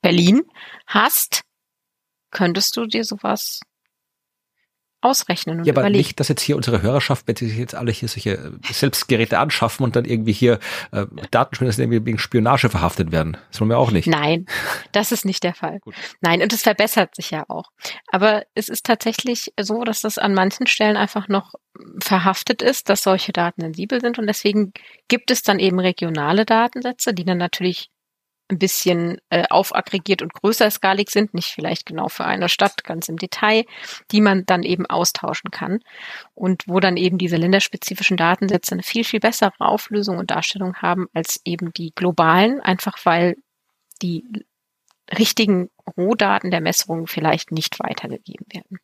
Speaker 1: Berlin hast, könntest du dir sowas ausrechnen und
Speaker 2: ja, aber überlegen. nicht, dass jetzt hier unsere Hörerschaft, wenn sie sich jetzt alle hier solche äh, Selbstgeräte anschaffen und dann irgendwie hier äh, Datenschwindel irgendwie wegen Spionage verhaftet werden. Das wollen wir auch nicht.
Speaker 1: Nein, das ist nicht der Fall. Gut. Nein, und es verbessert sich ja auch. Aber es ist tatsächlich so, dass das an manchen Stellen einfach noch verhaftet ist, dass solche Daten sensibel sind und deswegen gibt es dann eben regionale Datensätze, die dann natürlich ein bisschen äh, aufaggregiert und größer skalig sind, nicht vielleicht genau für eine Stadt ganz im Detail, die man dann eben austauschen kann und wo dann eben diese länderspezifischen Datensätze eine viel, viel bessere Auflösung und Darstellung haben als eben die globalen, einfach weil die richtigen Rohdaten der Messungen vielleicht nicht weitergegeben werden.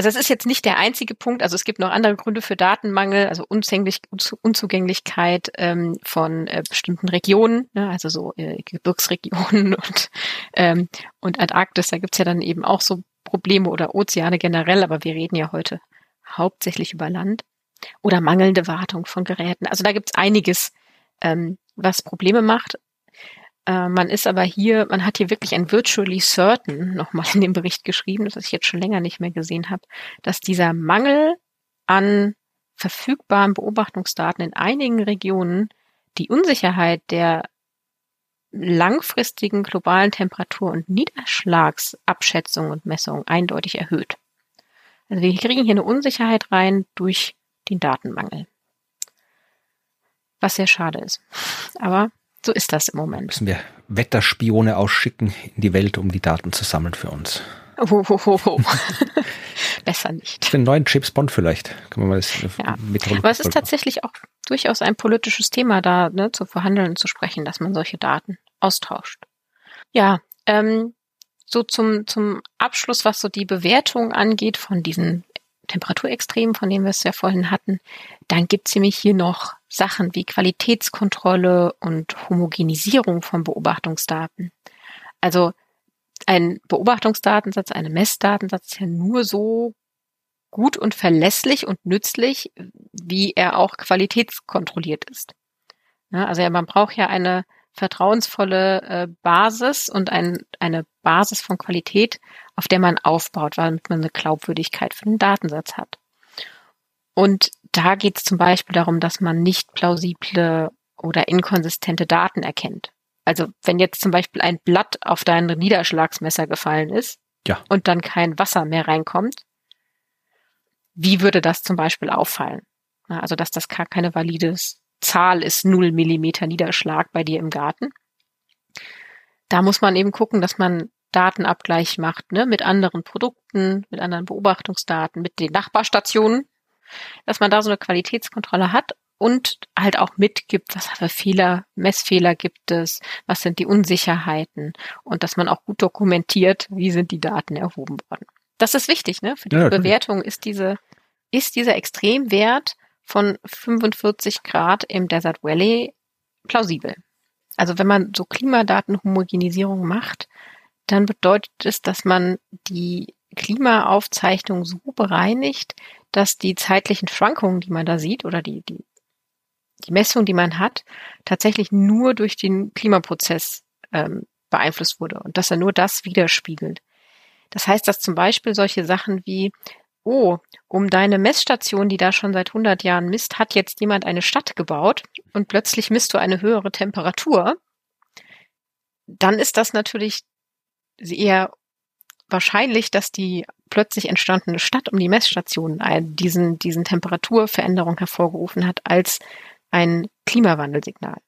Speaker 1: Also es ist jetzt nicht der einzige Punkt. Also es gibt noch andere Gründe für Datenmangel, also Unzugänglich, Unzugänglichkeit ähm, von äh, bestimmten Regionen, ne, also so äh, Gebirgsregionen und, ähm, und Antarktis. Da gibt's ja dann eben auch so Probleme oder Ozeane generell, aber wir reden ja heute hauptsächlich über Land. Oder mangelnde Wartung von Geräten. Also da gibt's einiges, ähm, was Probleme macht. Äh, man ist aber hier, man hat hier wirklich ein virtually certain nochmal in dem Bericht geschrieben, das ich jetzt schon länger nicht mehr gesehen habe, dass dieser Mangel an verfügbaren Beobachtungsdaten in einigen Regionen die Unsicherheit der langfristigen globalen Temperatur- und Niederschlagsabschätzung und Messung eindeutig erhöht. Also wir kriegen hier eine Unsicherheit rein durch den Datenmangel. Was sehr schade ist. Aber so ist das im Moment.
Speaker 2: Müssen wir Wetterspione ausschicken in die Welt, um die Daten zu sammeln für uns.
Speaker 1: Oh, oh, oh, oh. Besser nicht.
Speaker 2: Für einen neuen James Bond vielleicht. Kann man mal das
Speaker 1: ja. Aber es ist tatsächlich auch durchaus ein politisches Thema da ne, zu verhandeln und zu sprechen, dass man solche Daten austauscht. Ja, ähm, so zum, zum Abschluss, was so die Bewertung angeht von diesen Temperaturextremen, von denen wir es ja vorhin hatten, dann gibt es nämlich hier noch Sachen wie Qualitätskontrolle und Homogenisierung von Beobachtungsdaten. Also ein Beobachtungsdatensatz, ein Messdatensatz ist ja nur so gut und verlässlich und nützlich, wie er auch qualitätskontrolliert ist. Ja, also ja, man braucht ja eine vertrauensvolle äh, Basis und ein, eine Basis von Qualität, auf der man aufbaut, damit man eine Glaubwürdigkeit für den Datensatz hat. Und da geht es zum Beispiel darum, dass man nicht plausible oder inkonsistente Daten erkennt. Also wenn jetzt zum Beispiel ein Blatt auf dein Niederschlagsmesser gefallen ist
Speaker 2: ja.
Speaker 1: und dann kein Wasser mehr reinkommt, wie würde das zum Beispiel auffallen? Also dass das gar keine valide Zahl ist, null Millimeter Niederschlag bei dir im Garten. Da muss man eben gucken, dass man Datenabgleich macht, ne, mit anderen Produkten, mit anderen Beobachtungsdaten, mit den Nachbarstationen, dass man da so eine Qualitätskontrolle hat und halt auch mitgibt, was für Fehler, Messfehler gibt es, was sind die Unsicherheiten und dass man auch gut dokumentiert, wie sind die Daten erhoben worden. Das ist wichtig, ne? Für die ja, Bewertung ist diese, ist dieser Extremwert von 45 Grad im Desert Valley plausibel. Also wenn man so Klimadatenhomogenisierung macht, dann bedeutet es, dass man die Klimaaufzeichnung so bereinigt, dass die zeitlichen Schwankungen, die man da sieht, oder die, die, die Messung, die man hat, tatsächlich nur durch den Klimaprozess ähm, beeinflusst wurde und dass er nur das widerspiegelt. Das heißt, dass zum Beispiel solche Sachen wie, oh, um deine Messstation, die da schon seit 100 Jahren misst, hat jetzt jemand eine Stadt gebaut und plötzlich misst du eine höhere Temperatur, dann ist das natürlich eher wahrscheinlich, dass die plötzlich entstandene Stadt um die Messstation diesen, diesen Temperaturveränderung hervorgerufen hat als ein Klimawandelsignal.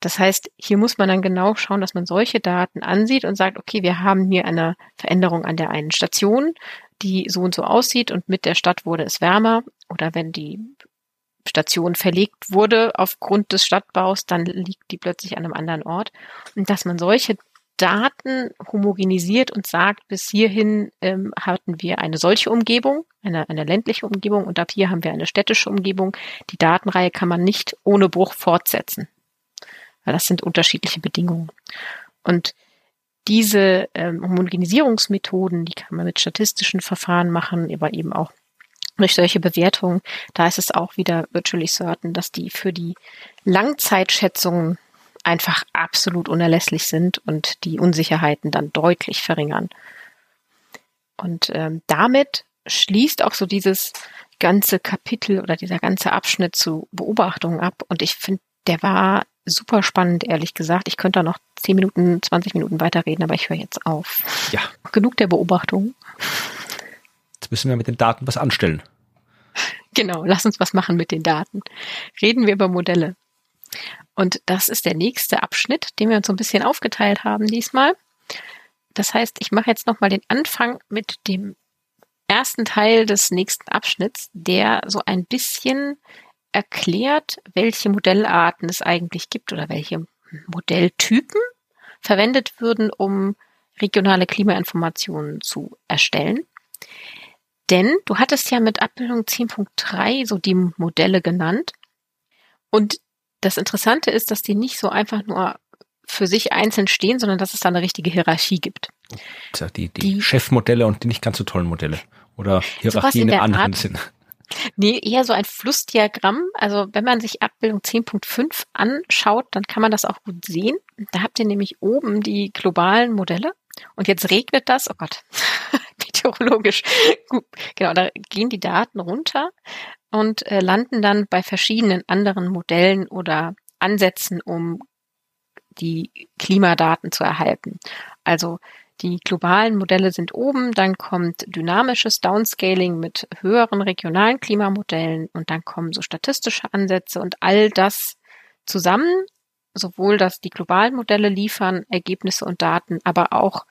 Speaker 1: Das heißt, hier muss man dann genau schauen, dass man solche Daten ansieht und sagt, okay, wir haben hier eine Veränderung an der einen Station, die so und so aussieht und mit der Stadt wurde es wärmer oder wenn die Station verlegt wurde aufgrund des Stadtbaus, dann liegt die plötzlich an einem anderen Ort. Und dass man solche Daten homogenisiert und sagt, bis hierhin ähm, hatten wir eine solche Umgebung, eine, eine ländliche Umgebung und ab hier haben wir eine städtische Umgebung. Die Datenreihe kann man nicht ohne Bruch fortsetzen weil das sind unterschiedliche Bedingungen. Und diese ähm, Homogenisierungsmethoden, die kann man mit statistischen Verfahren machen, aber eben auch durch solche Bewertungen. Da ist es auch wieder virtually certain, dass die für die Langzeitschätzungen einfach absolut unerlässlich sind und die Unsicherheiten dann deutlich verringern. Und ähm, damit schließt auch so dieses ganze Kapitel oder dieser ganze Abschnitt zu Beobachtungen ab. Und ich finde, der war super spannend, ehrlich gesagt. Ich könnte da noch 10 Minuten, 20 Minuten weiterreden, aber ich höre jetzt auf.
Speaker 2: Ja.
Speaker 1: Genug der Beobachtung.
Speaker 2: Jetzt müssen wir mit den Daten was anstellen.
Speaker 1: Genau, lass uns was machen mit den Daten. Reden wir über Modelle. Und das ist der nächste Abschnitt, den wir uns so ein bisschen aufgeteilt haben diesmal. Das heißt, ich mache jetzt nochmal den Anfang mit dem ersten Teil des nächsten Abschnitts, der so ein bisschen erklärt, welche Modellarten es eigentlich gibt oder welche Modelltypen verwendet würden, um regionale Klimainformationen zu erstellen. Denn du hattest ja mit Abbildung 10.3 so die Modelle genannt. Und das Interessante ist, dass die nicht so einfach nur für sich einzeln stehen, sondern dass es da eine richtige Hierarchie gibt.
Speaker 2: Die, die, die Chefmodelle und die nicht ganz so tollen Modelle. Oder Hierarchien in, in anderen Sinn.
Speaker 1: Nee, eher so ein Flussdiagramm. Also wenn man sich Abbildung 10.5 anschaut, dann kann man das auch gut sehen. Da habt ihr nämlich oben die globalen Modelle. Und jetzt regnet das, oh Gott, meteorologisch. Gut, genau, da gehen die Daten runter und äh, landen dann bei verschiedenen anderen Modellen oder Ansätzen, um die Klimadaten zu erhalten. Also die globalen Modelle sind oben, dann kommt dynamisches Downscaling mit höheren regionalen Klimamodellen und dann kommen so statistische Ansätze und all das zusammen, sowohl dass die globalen Modelle liefern Ergebnisse und Daten, aber auch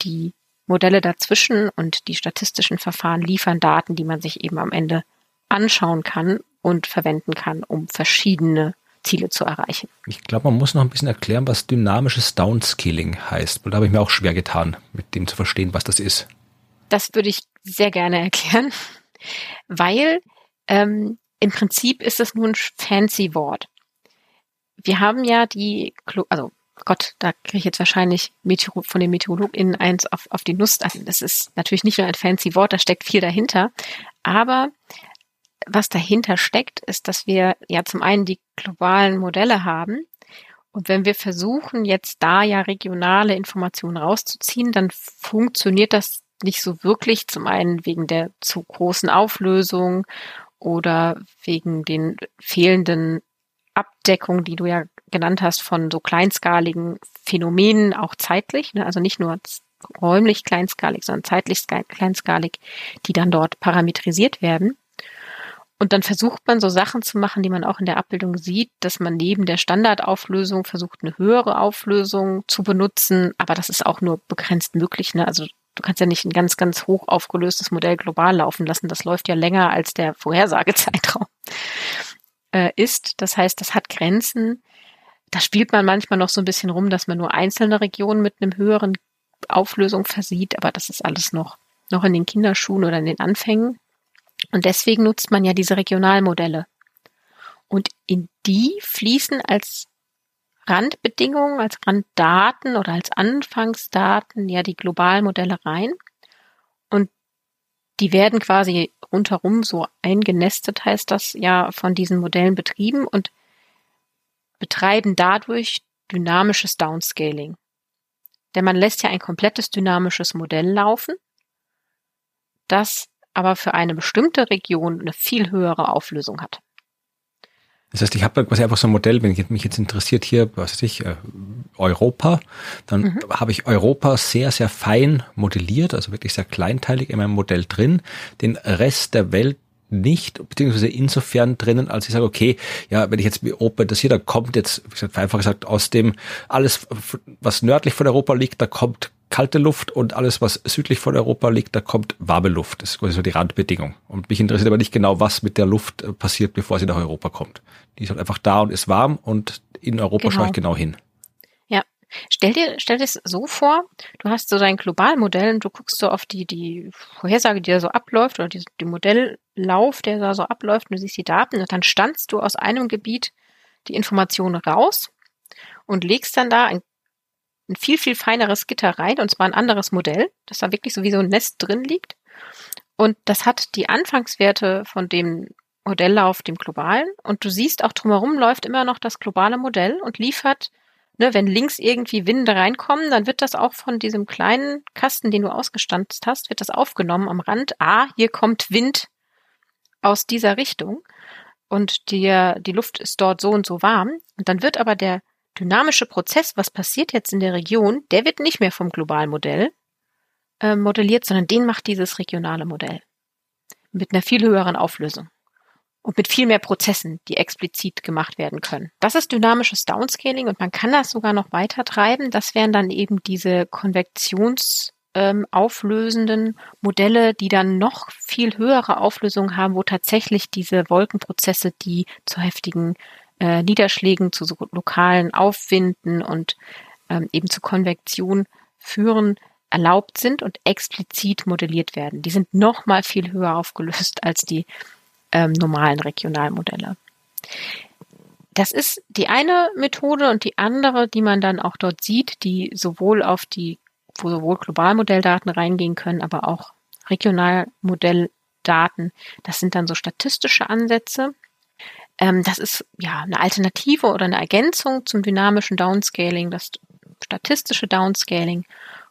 Speaker 1: die Modelle dazwischen und die statistischen Verfahren liefern Daten, die man sich eben am Ende anschauen kann und verwenden kann, um verschiedene Ziele zu erreichen.
Speaker 2: Ich glaube, man muss noch ein bisschen erklären, was dynamisches Downscaling heißt, da habe ich mir auch schwer getan, mit dem zu verstehen, was das ist.
Speaker 1: Das würde ich sehr gerne erklären, weil ähm, im Prinzip ist es nur ein fancy Wort. Wir haben ja die, also Gott, da kriege ich jetzt wahrscheinlich Meteor von den MeteorologInnen eins auf, auf die Nuss. Also das ist natürlich nicht nur ein fancy Wort, da steckt viel dahinter. Aber was dahinter steckt, ist, dass wir ja zum einen die globalen Modelle haben. Und wenn wir versuchen, jetzt da ja regionale Informationen rauszuziehen, dann funktioniert das nicht so wirklich. Zum einen wegen der zu großen Auflösung oder wegen den fehlenden Abdeckung, die du ja genannt hast, von so kleinskaligen Phänomenen, auch zeitlich, ne? also nicht nur räumlich kleinskalig, sondern zeitlich kleinskalig, die dann dort parametrisiert werden. Und dann versucht man so Sachen zu machen, die man auch in der Abbildung sieht, dass man neben der Standardauflösung versucht, eine höhere Auflösung zu benutzen. Aber das ist auch nur begrenzt möglich. Ne? Also du kannst ja nicht ein ganz, ganz hoch aufgelöstes Modell global laufen lassen. Das läuft ja länger als der Vorhersagezeitraum äh, ist. Das heißt, das hat Grenzen. Da spielt man manchmal noch so ein bisschen rum, dass man nur einzelne Regionen mit einem höheren Auflösung versieht. Aber das ist alles noch, noch in den Kinderschuhen oder in den Anfängen. Und deswegen nutzt man ja diese Regionalmodelle. Und in die fließen als Randbedingungen, als Randdaten oder als Anfangsdaten ja die Globalmodelle rein. Und die werden quasi rundherum so eingenestet, heißt das ja, von diesen Modellen betrieben und betreiben dadurch dynamisches Downscaling. Denn man lässt ja ein komplettes dynamisches Modell laufen, das aber für eine bestimmte Region eine viel höhere Auflösung hat.
Speaker 2: Das heißt, ich habe quasi einfach so ein Modell, wenn mich jetzt interessiert hier, was weiß ich, äh, Europa, dann mhm. habe ich Europa sehr, sehr fein modelliert, also wirklich sehr kleinteilig in meinem Modell drin. Den Rest der Welt nicht, beziehungsweise insofern drinnen, als ich sage, okay, ja, wenn ich jetzt Europa das hier, da kommt jetzt, wie gesagt, einfach gesagt, aus dem, alles, was nördlich von Europa liegt, da kommt kalte Luft und alles, was südlich von Europa liegt, da kommt warme Luft. Das ist quasi so die Randbedingung. Und mich interessiert aber nicht genau, was mit der Luft äh, passiert, bevor sie nach Europa kommt. Die ist halt einfach da und ist warm und in Europa genau. schaue ich genau hin.
Speaker 1: Stell dir, stell dir es so vor, du hast so dein Globalmodell und du guckst so auf die, die Vorhersage, die da so abläuft oder die, die Modelllauf, der da so abläuft und du siehst die Daten und dann standst du aus einem Gebiet die Informationen raus und legst dann da ein ein viel, viel feineres Gitter rein, und zwar ein anderes Modell, das da wirklich so wie so ein Nest drin liegt. Und das hat die Anfangswerte von dem Modelllauf, dem globalen. Und du siehst auch drumherum läuft immer noch das globale Modell und liefert, ne, wenn links irgendwie Winde reinkommen, dann wird das auch von diesem kleinen Kasten, den du ausgestanzt hast, wird das aufgenommen am Rand. Ah, hier kommt Wind aus dieser Richtung und die, die Luft ist dort so und so warm. Und dann wird aber der dynamische Prozess, was passiert jetzt in der Region, der wird nicht mehr vom Globalmodell äh, modelliert, sondern den macht dieses regionale Modell. Mit einer viel höheren Auflösung. Und mit viel mehr Prozessen, die explizit gemacht werden können. Das ist dynamisches Downscaling und man kann das sogar noch weiter treiben. Das wären dann eben diese konvektionsauflösenden ähm, Modelle, die dann noch viel höhere Auflösung haben, wo tatsächlich diese Wolkenprozesse, die zu heftigen äh, Niederschlägen, zu so lokalen Aufwinden und ähm, eben zu Konvektion führen, erlaubt sind und explizit modelliert werden. Die sind noch mal viel höher aufgelöst als die ähm, normalen Regionalmodelle. Das ist die eine Methode und die andere, die man dann auch dort sieht, die sowohl auf die, wo sowohl Globalmodelldaten reingehen können, aber auch Regionalmodelldaten. Das sind dann so statistische Ansätze. Ähm, das ist ja eine Alternative oder eine Ergänzung zum dynamischen Downscaling, das statistische Downscaling,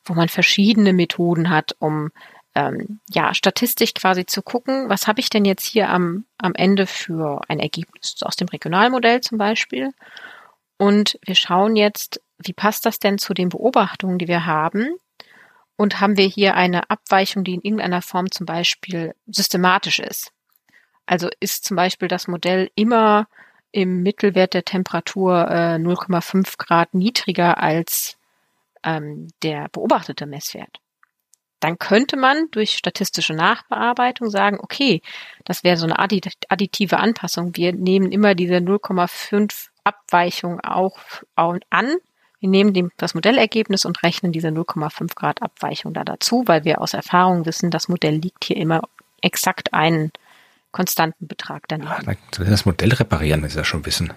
Speaker 1: wo man verschiedene Methoden hat, um ähm, ja statistisch quasi zu gucken, was habe ich denn jetzt hier am, am Ende für ein Ergebnis aus dem Regionalmodell zum Beispiel. Und wir schauen jetzt, wie passt das denn zu den Beobachtungen, die wir haben? Und haben wir hier eine Abweichung, die in irgendeiner Form zum Beispiel systematisch ist? Also ist zum Beispiel das Modell immer im Mittelwert der Temperatur äh, 0,5 Grad niedriger als ähm, der beobachtete Messwert. Dann könnte man durch statistische Nachbearbeitung sagen, okay, das wäre so eine additive Anpassung. Wir nehmen immer diese 0,5 Abweichung auch an. Wir nehmen das Modellergebnis und rechnen diese 0,5 Grad Abweichung da dazu, weil wir aus Erfahrung wissen, das Modell liegt hier immer exakt einen konstanten Betrag daneben. Ja,
Speaker 2: das Modell reparieren ist ja schon bisschen.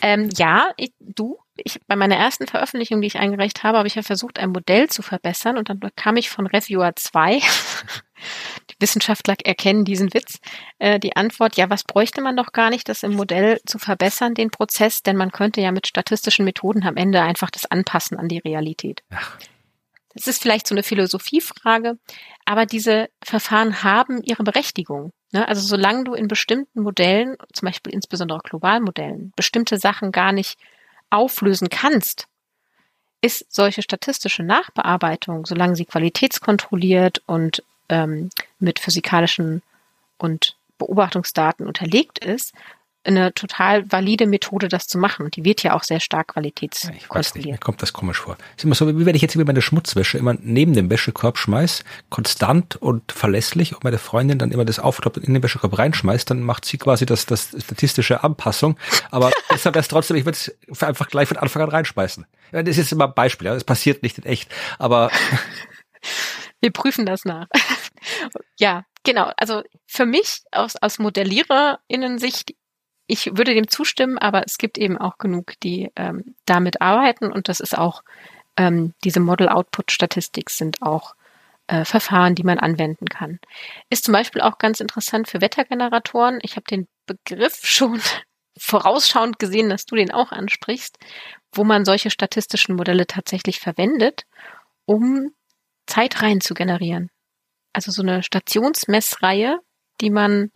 Speaker 1: Ähm, ja, ich, du, ich, bei meiner ersten Veröffentlichung, die ich eingereicht habe, habe ich ja versucht, ein Modell zu verbessern und dann bekam ich von Reviewer 2, die Wissenschaftler erkennen diesen Witz, äh, die Antwort, ja, was bräuchte man doch gar nicht, das im Modell zu verbessern, den Prozess, denn man könnte ja mit statistischen Methoden am Ende einfach das anpassen an die Realität. Ach. Das ist vielleicht so eine Philosophiefrage, aber diese Verfahren haben ihre Berechtigung. Ne? Also solange du in bestimmten Modellen, zum Beispiel insbesondere Globalmodellen, bestimmte Sachen gar nicht auflösen kannst, ist solche statistische Nachbearbeitung, solange sie qualitätskontrolliert und ähm, mit physikalischen und Beobachtungsdaten unterlegt ist, eine total valide Methode, das zu machen. Und die wird ja auch sehr stark nicht,
Speaker 2: mir kommt das komisch vor. ist immer so, wie wenn ich jetzt über meine Schmutzwäsche immer neben dem Wäschekorb schmeiß, konstant und verlässlich und meine Freundin dann immer das Aufklopfen in den Wäschekorb reinschmeißt, dann macht sie quasi das, das statistische Anpassung. Aber deshalb wäre es trotzdem, ich würde es einfach gleich von Anfang an reinschmeißen. Das ist jetzt immer ein Beispiel, ja. Es passiert nicht in echt, aber.
Speaker 1: Wir prüfen das nach. ja, genau. Also für mich aus, aus ModelliererInnen-Sicht ich würde dem zustimmen, aber es gibt eben auch genug, die ähm, damit arbeiten und das ist auch ähm, diese Model-Output-Statistik sind auch äh, Verfahren, die man anwenden kann. Ist zum Beispiel auch ganz interessant für Wettergeneratoren. Ich habe den Begriff schon vorausschauend gesehen, dass du den auch ansprichst, wo man solche statistischen Modelle tatsächlich verwendet, um Zeitreihen zu generieren. Also so eine Stationsmessreihe, die man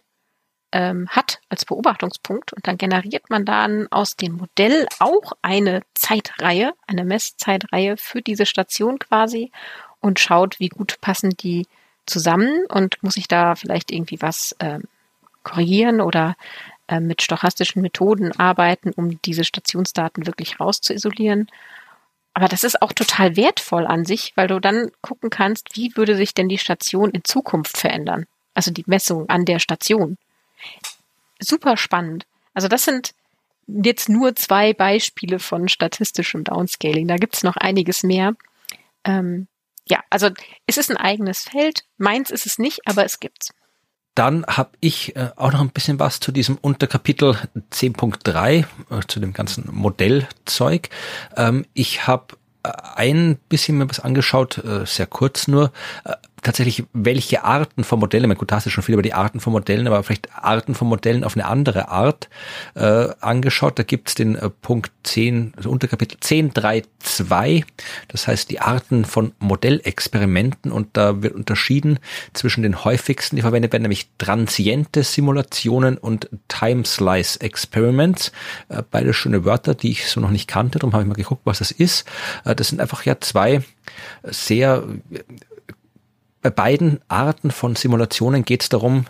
Speaker 1: ähm, hat als Beobachtungspunkt und dann generiert man dann aus dem Modell auch eine Zeitreihe, eine Messzeitreihe für diese Station quasi und schaut, wie gut passen die zusammen und muss ich da vielleicht irgendwie was ähm, korrigieren oder äh, mit stochastischen Methoden arbeiten, um diese Stationsdaten wirklich rauszuisolieren. Aber das ist auch total wertvoll an sich, weil du dann gucken kannst, wie würde sich denn die Station in Zukunft verändern? Also die Messung an der Station. Super spannend. Also das sind jetzt nur zwei Beispiele von statistischem Downscaling. Da gibt's noch einiges mehr. Ähm, ja, also es ist ein eigenes Feld. Meins ist es nicht, aber es gibt's.
Speaker 2: Dann habe ich äh, auch noch ein bisschen was zu diesem Unterkapitel 10.3, äh, zu dem ganzen Modellzeug. Ähm, ich habe äh, ein bisschen mir was angeschaut, äh, sehr kurz nur, äh, tatsächlich, welche Arten von Modellen, man gut, hast du schon viel über die Arten von Modellen, aber vielleicht Arten von Modellen auf eine andere Art äh, angeschaut. Da gibt's den äh, Punkt 10, also Unterkapitel 10.3.2, das heißt die Arten von Modellexperimenten und da wird unterschieden zwischen den häufigsten, die verwendet werden, nämlich transiente Simulationen und Time Slice Experiments. Äh, beide schöne Wörter, die ich so noch nicht kannte, darum habe ich mal geguckt, was das ist. Äh, das sind einfach ja zwei sehr bei beiden Arten von Simulationen geht es darum,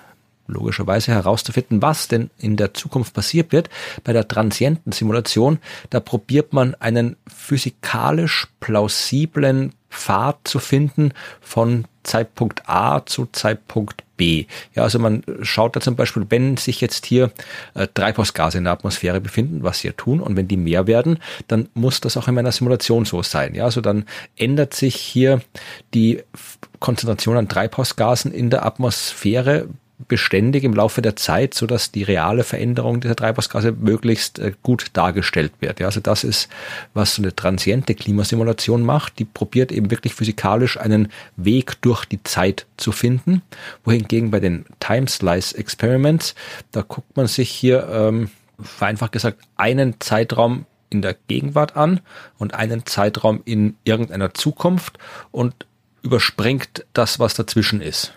Speaker 2: logischerweise herauszufinden, was denn in der Zukunft passiert wird. Bei der transienten Simulation, da probiert man einen physikalisch plausiblen Pfad zu finden von Zeitpunkt A zu Zeitpunkt B. Ja, also man schaut da zum Beispiel, wenn sich jetzt hier äh, Treibhausgase in der Atmosphäre befinden, was sie ja tun, und wenn die mehr werden, dann muss das auch in meiner Simulation so sein. Ja, also dann ändert sich hier die Konzentration an Treibhausgasen in der Atmosphäre beständig im Laufe der Zeit, so dass die reale Veränderung dieser Treibhausgase möglichst äh, gut dargestellt wird. Ja, also das ist, was so eine transiente Klimasimulation macht. Die probiert eben wirklich physikalisch einen Weg durch die Zeit zu finden. Wohingegen bei den Time Slice Experiments, da guckt man sich hier, ähm, vereinfacht gesagt, einen Zeitraum in der Gegenwart an und einen Zeitraum in irgendeiner Zukunft und überspringt das, was dazwischen ist.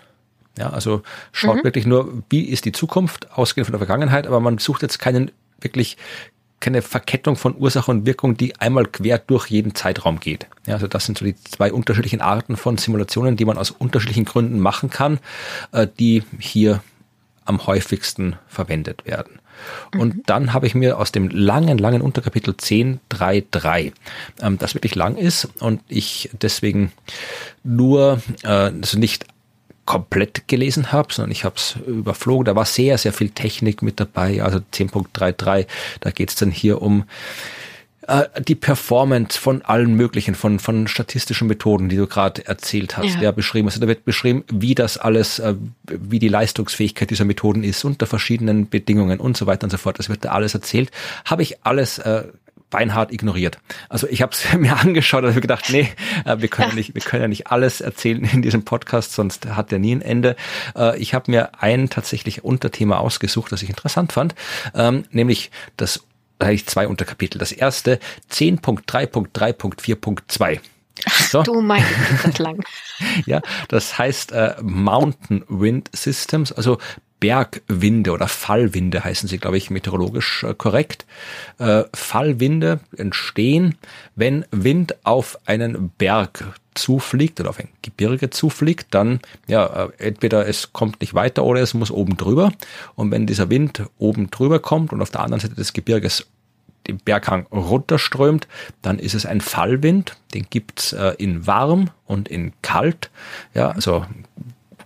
Speaker 2: Ja, also schaut mhm. wirklich nur, wie ist die Zukunft, ausgehend von der Vergangenheit, aber man sucht jetzt keinen wirklich keine Verkettung von Ursache und Wirkung, die einmal quer durch jeden Zeitraum geht. Ja, also das sind so die zwei unterschiedlichen Arten von Simulationen, die man aus unterschiedlichen Gründen machen kann, äh, die hier am häufigsten verwendet werden. Und mhm. dann habe ich mir aus dem langen, langen Unterkapitel 10.3.3, ähm, das wirklich lang ist und ich deswegen nur, äh, also nicht komplett gelesen habe, sondern ich habe es überflogen. Da war sehr, sehr viel Technik mit dabei. Also 10.33, da geht es dann hier um äh, die Performance von allen möglichen, von, von statistischen Methoden, die du gerade erzählt hast, ja. ja. beschrieben. Also da wird beschrieben, wie das alles, äh, wie die Leistungsfähigkeit dieser Methoden ist unter verschiedenen Bedingungen und so weiter und so fort. Das wird da alles erzählt. Habe ich alles äh, beinhart ignoriert. Also ich habe es mir angeschaut und habe gedacht, nee, äh, wir können ja nicht, wir können ja nicht alles erzählen in diesem Podcast, sonst hat der nie ein Ende. Äh, ich habe mir ein tatsächlich Unterthema ausgesucht, das ich interessant fand, ähm, nämlich das da habe ich zwei Unterkapitel. Das erste 10.3.3.4.2.
Speaker 1: So. Du meinst das lang.
Speaker 2: ja, das heißt äh, Mountain Wind Systems, also Bergwinde oder Fallwinde heißen sie, glaube ich, meteorologisch äh, korrekt. Äh, Fallwinde entstehen, wenn Wind auf einen Berg zufliegt oder auf ein Gebirge zufliegt, dann ja, äh, entweder es kommt nicht weiter oder es muss oben drüber. Und wenn dieser Wind oben drüber kommt und auf der anderen Seite des Gebirges den Berghang runterströmt, dann ist es ein Fallwind. Den gibt's äh, in warm und in kalt. Ja, also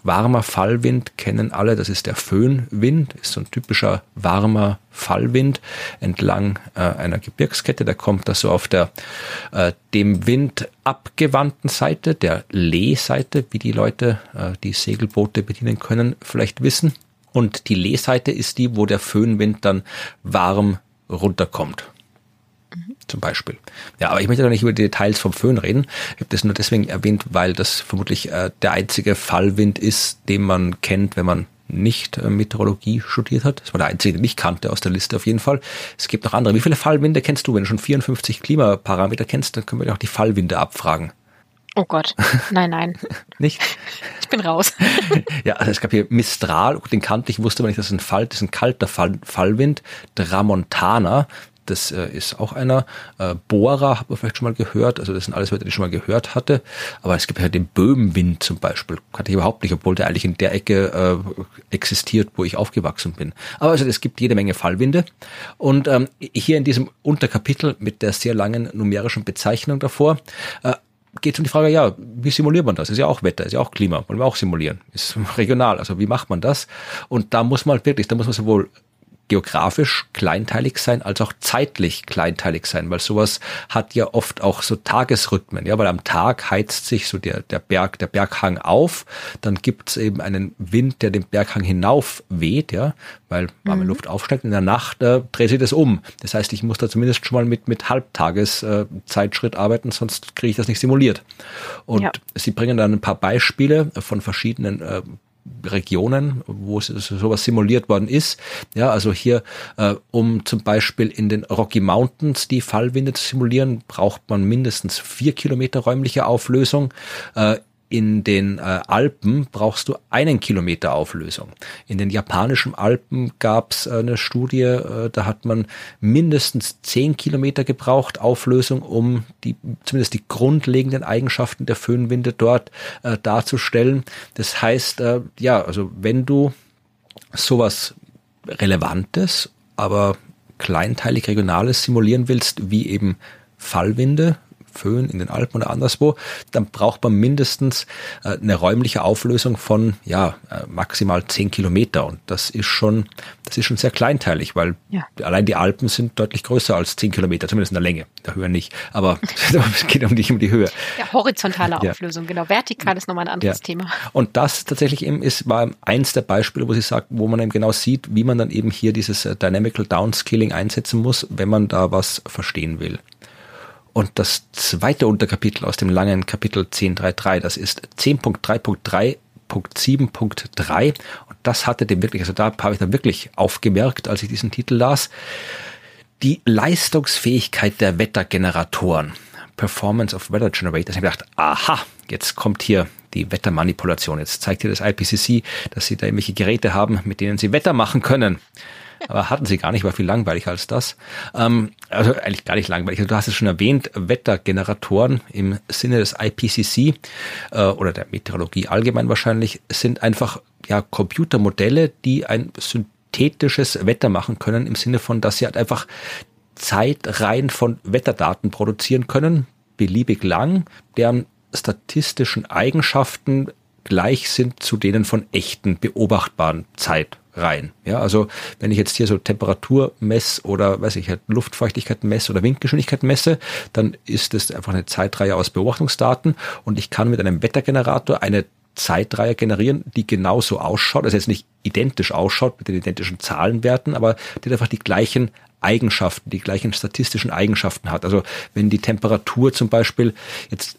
Speaker 2: warmer Fallwind kennen alle, das ist der Föhnwind, ist so ein typischer warmer Fallwind entlang äh, einer Gebirgskette. Der kommt also auf der äh, dem Wind abgewandten Seite, der Lehseite, wie die Leute, äh, die Segelboote bedienen können, vielleicht wissen. Und die Lehseite ist die, wo der Föhnwind dann warm runterkommt zum Beispiel. Ja, aber ich möchte doch nicht über die Details vom Föhn reden. Ich habe das nur deswegen erwähnt, weil das vermutlich äh, der einzige Fallwind ist, den man kennt, wenn man nicht äh, Meteorologie studiert hat. Das war der einzige, den ich kannte aus der Liste auf jeden Fall. Es gibt noch andere. Wie viele Fallwinde kennst du? Wenn du schon 54 Klimaparameter kennst, dann können wir dir auch die Fallwinde abfragen.
Speaker 1: Oh Gott, nein, nein.
Speaker 2: nicht?
Speaker 1: Ich bin raus.
Speaker 2: ja, also es gab hier Mistral, den kannte ich, wusste aber nicht, dass es ein Fall, das ist ein kalter Fall, Fallwind. Tramontana, das äh, ist auch einer. Äh, Bohrer hat man vielleicht schon mal gehört. Also das sind alles Wörter, die ich schon mal gehört hatte. Aber es gibt ja den Böhmenwind zum Beispiel. Kannte ich überhaupt nicht, obwohl der eigentlich in der Ecke äh, existiert, wo ich aufgewachsen bin. Aber also es gibt jede Menge Fallwinde. Und ähm, hier in diesem Unterkapitel mit der sehr langen numerischen Bezeichnung davor äh, geht es um die Frage, ja, wie simuliert man das? Ist ja auch Wetter, ist ja auch Klima, wollen wir auch simulieren. Ist regional, also wie macht man das? Und da muss man wirklich, da muss man sowohl geografisch kleinteilig sein, als auch zeitlich kleinteilig sein, weil sowas hat ja oft auch so Tagesrhythmen, ja, weil am Tag heizt sich so der, der Berg, der Berghang auf, dann gibt's eben einen Wind, der den Berghang hinauf weht, ja, weil warme mhm. Luft aufsteigt, in der Nacht äh, dreht sich das um. Das heißt, ich muss da zumindest schon mal mit, mit Halbtages äh, arbeiten, sonst kriege ich das nicht simuliert. Und ja. sie bringen dann ein paar Beispiele von verschiedenen äh, Regionen, wo sowas simuliert worden ist. Ja, also hier, äh, um zum Beispiel in den Rocky Mountains die Fallwinde zu simulieren, braucht man mindestens vier Kilometer räumliche Auflösung. Äh, in den äh, Alpen brauchst du einen Kilometer Auflösung. In den japanischen Alpen gab es äh, eine Studie, äh, da hat man mindestens zehn Kilometer gebraucht Auflösung, um die zumindest die grundlegenden Eigenschaften der Föhnwinde dort äh, darzustellen. Das heißt, äh, ja, also wenn du sowas Relevantes, aber kleinteilig Regionales simulieren willst, wie eben Fallwinde, Föhn in den Alpen oder anderswo, dann braucht man mindestens äh, eine räumliche Auflösung von ja äh, maximal zehn Kilometer und das ist schon das ist schon sehr kleinteilig, weil ja. allein die Alpen sind deutlich größer als zehn Kilometer, zumindest in der Länge, der Höhe nicht, aber es geht um nicht um die Höhe.
Speaker 1: Ja, horizontale Auflösung, ja. genau. Vertikal ist nochmal ein anderes ja. Thema.
Speaker 2: Und das tatsächlich eben ist war eins der Beispiele, wo sie sagt, wo man eben genau sieht, wie man dann eben hier dieses äh, Dynamical Downscaling einsetzen muss, wenn man da was verstehen will. Und das zweite Unterkapitel aus dem langen Kapitel 10.3.3, das ist 10.3.3.7.3 und das hatte dem wirklich, also da habe ich dann wirklich aufgemerkt, als ich diesen Titel las, die Leistungsfähigkeit der Wettergeneratoren. Performance of Weather Generators. Ich habe gedacht, aha, jetzt kommt hier die Wettermanipulation. Jetzt zeigt hier das IPCC, dass sie da irgendwelche Geräte haben, mit denen sie Wetter machen können aber hatten sie gar nicht, war viel langweiliger als das. Ähm, also eigentlich gar nicht langweilig. Also du hast es schon erwähnt, Wettergeneratoren im Sinne des IPCC äh, oder der Meteorologie allgemein wahrscheinlich sind einfach ja Computermodelle, die ein synthetisches Wetter machen können im Sinne von, dass sie halt einfach Zeitreihen von Wetterdaten produzieren können, beliebig lang, deren statistischen Eigenschaften gleich sind zu denen von echten beobachtbaren Zeit rein. Ja, also wenn ich jetzt hier so Temperatur messe oder weiß ich, halt Luftfeuchtigkeit messe oder Windgeschwindigkeit messe, dann ist es einfach eine Zeitreihe aus Beobachtungsdaten und ich kann mit einem Wettergenerator eine Zeitreihe generieren, die genauso ausschaut, also jetzt nicht identisch ausschaut mit den identischen Zahlenwerten, aber die einfach die gleichen Eigenschaften, die gleichen statistischen Eigenschaften hat. Also wenn die Temperatur zum Beispiel jetzt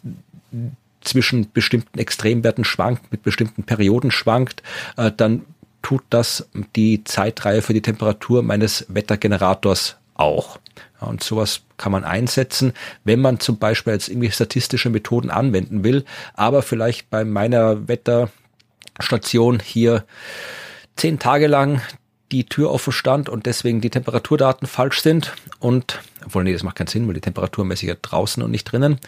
Speaker 2: zwischen bestimmten Extremwerten schwankt, mit bestimmten Perioden schwankt, äh, dann tut das die Zeitreihe für die Temperatur meines Wettergenerators auch. Und sowas kann man einsetzen, wenn man zum Beispiel jetzt irgendwie statistische Methoden anwenden will, aber vielleicht bei meiner Wetterstation hier zehn Tage lang die Tür offen stand und deswegen die Temperaturdaten falsch sind und obwohl, nee, das macht keinen Sinn, weil die Temperatur messe ja draußen und nicht drinnen.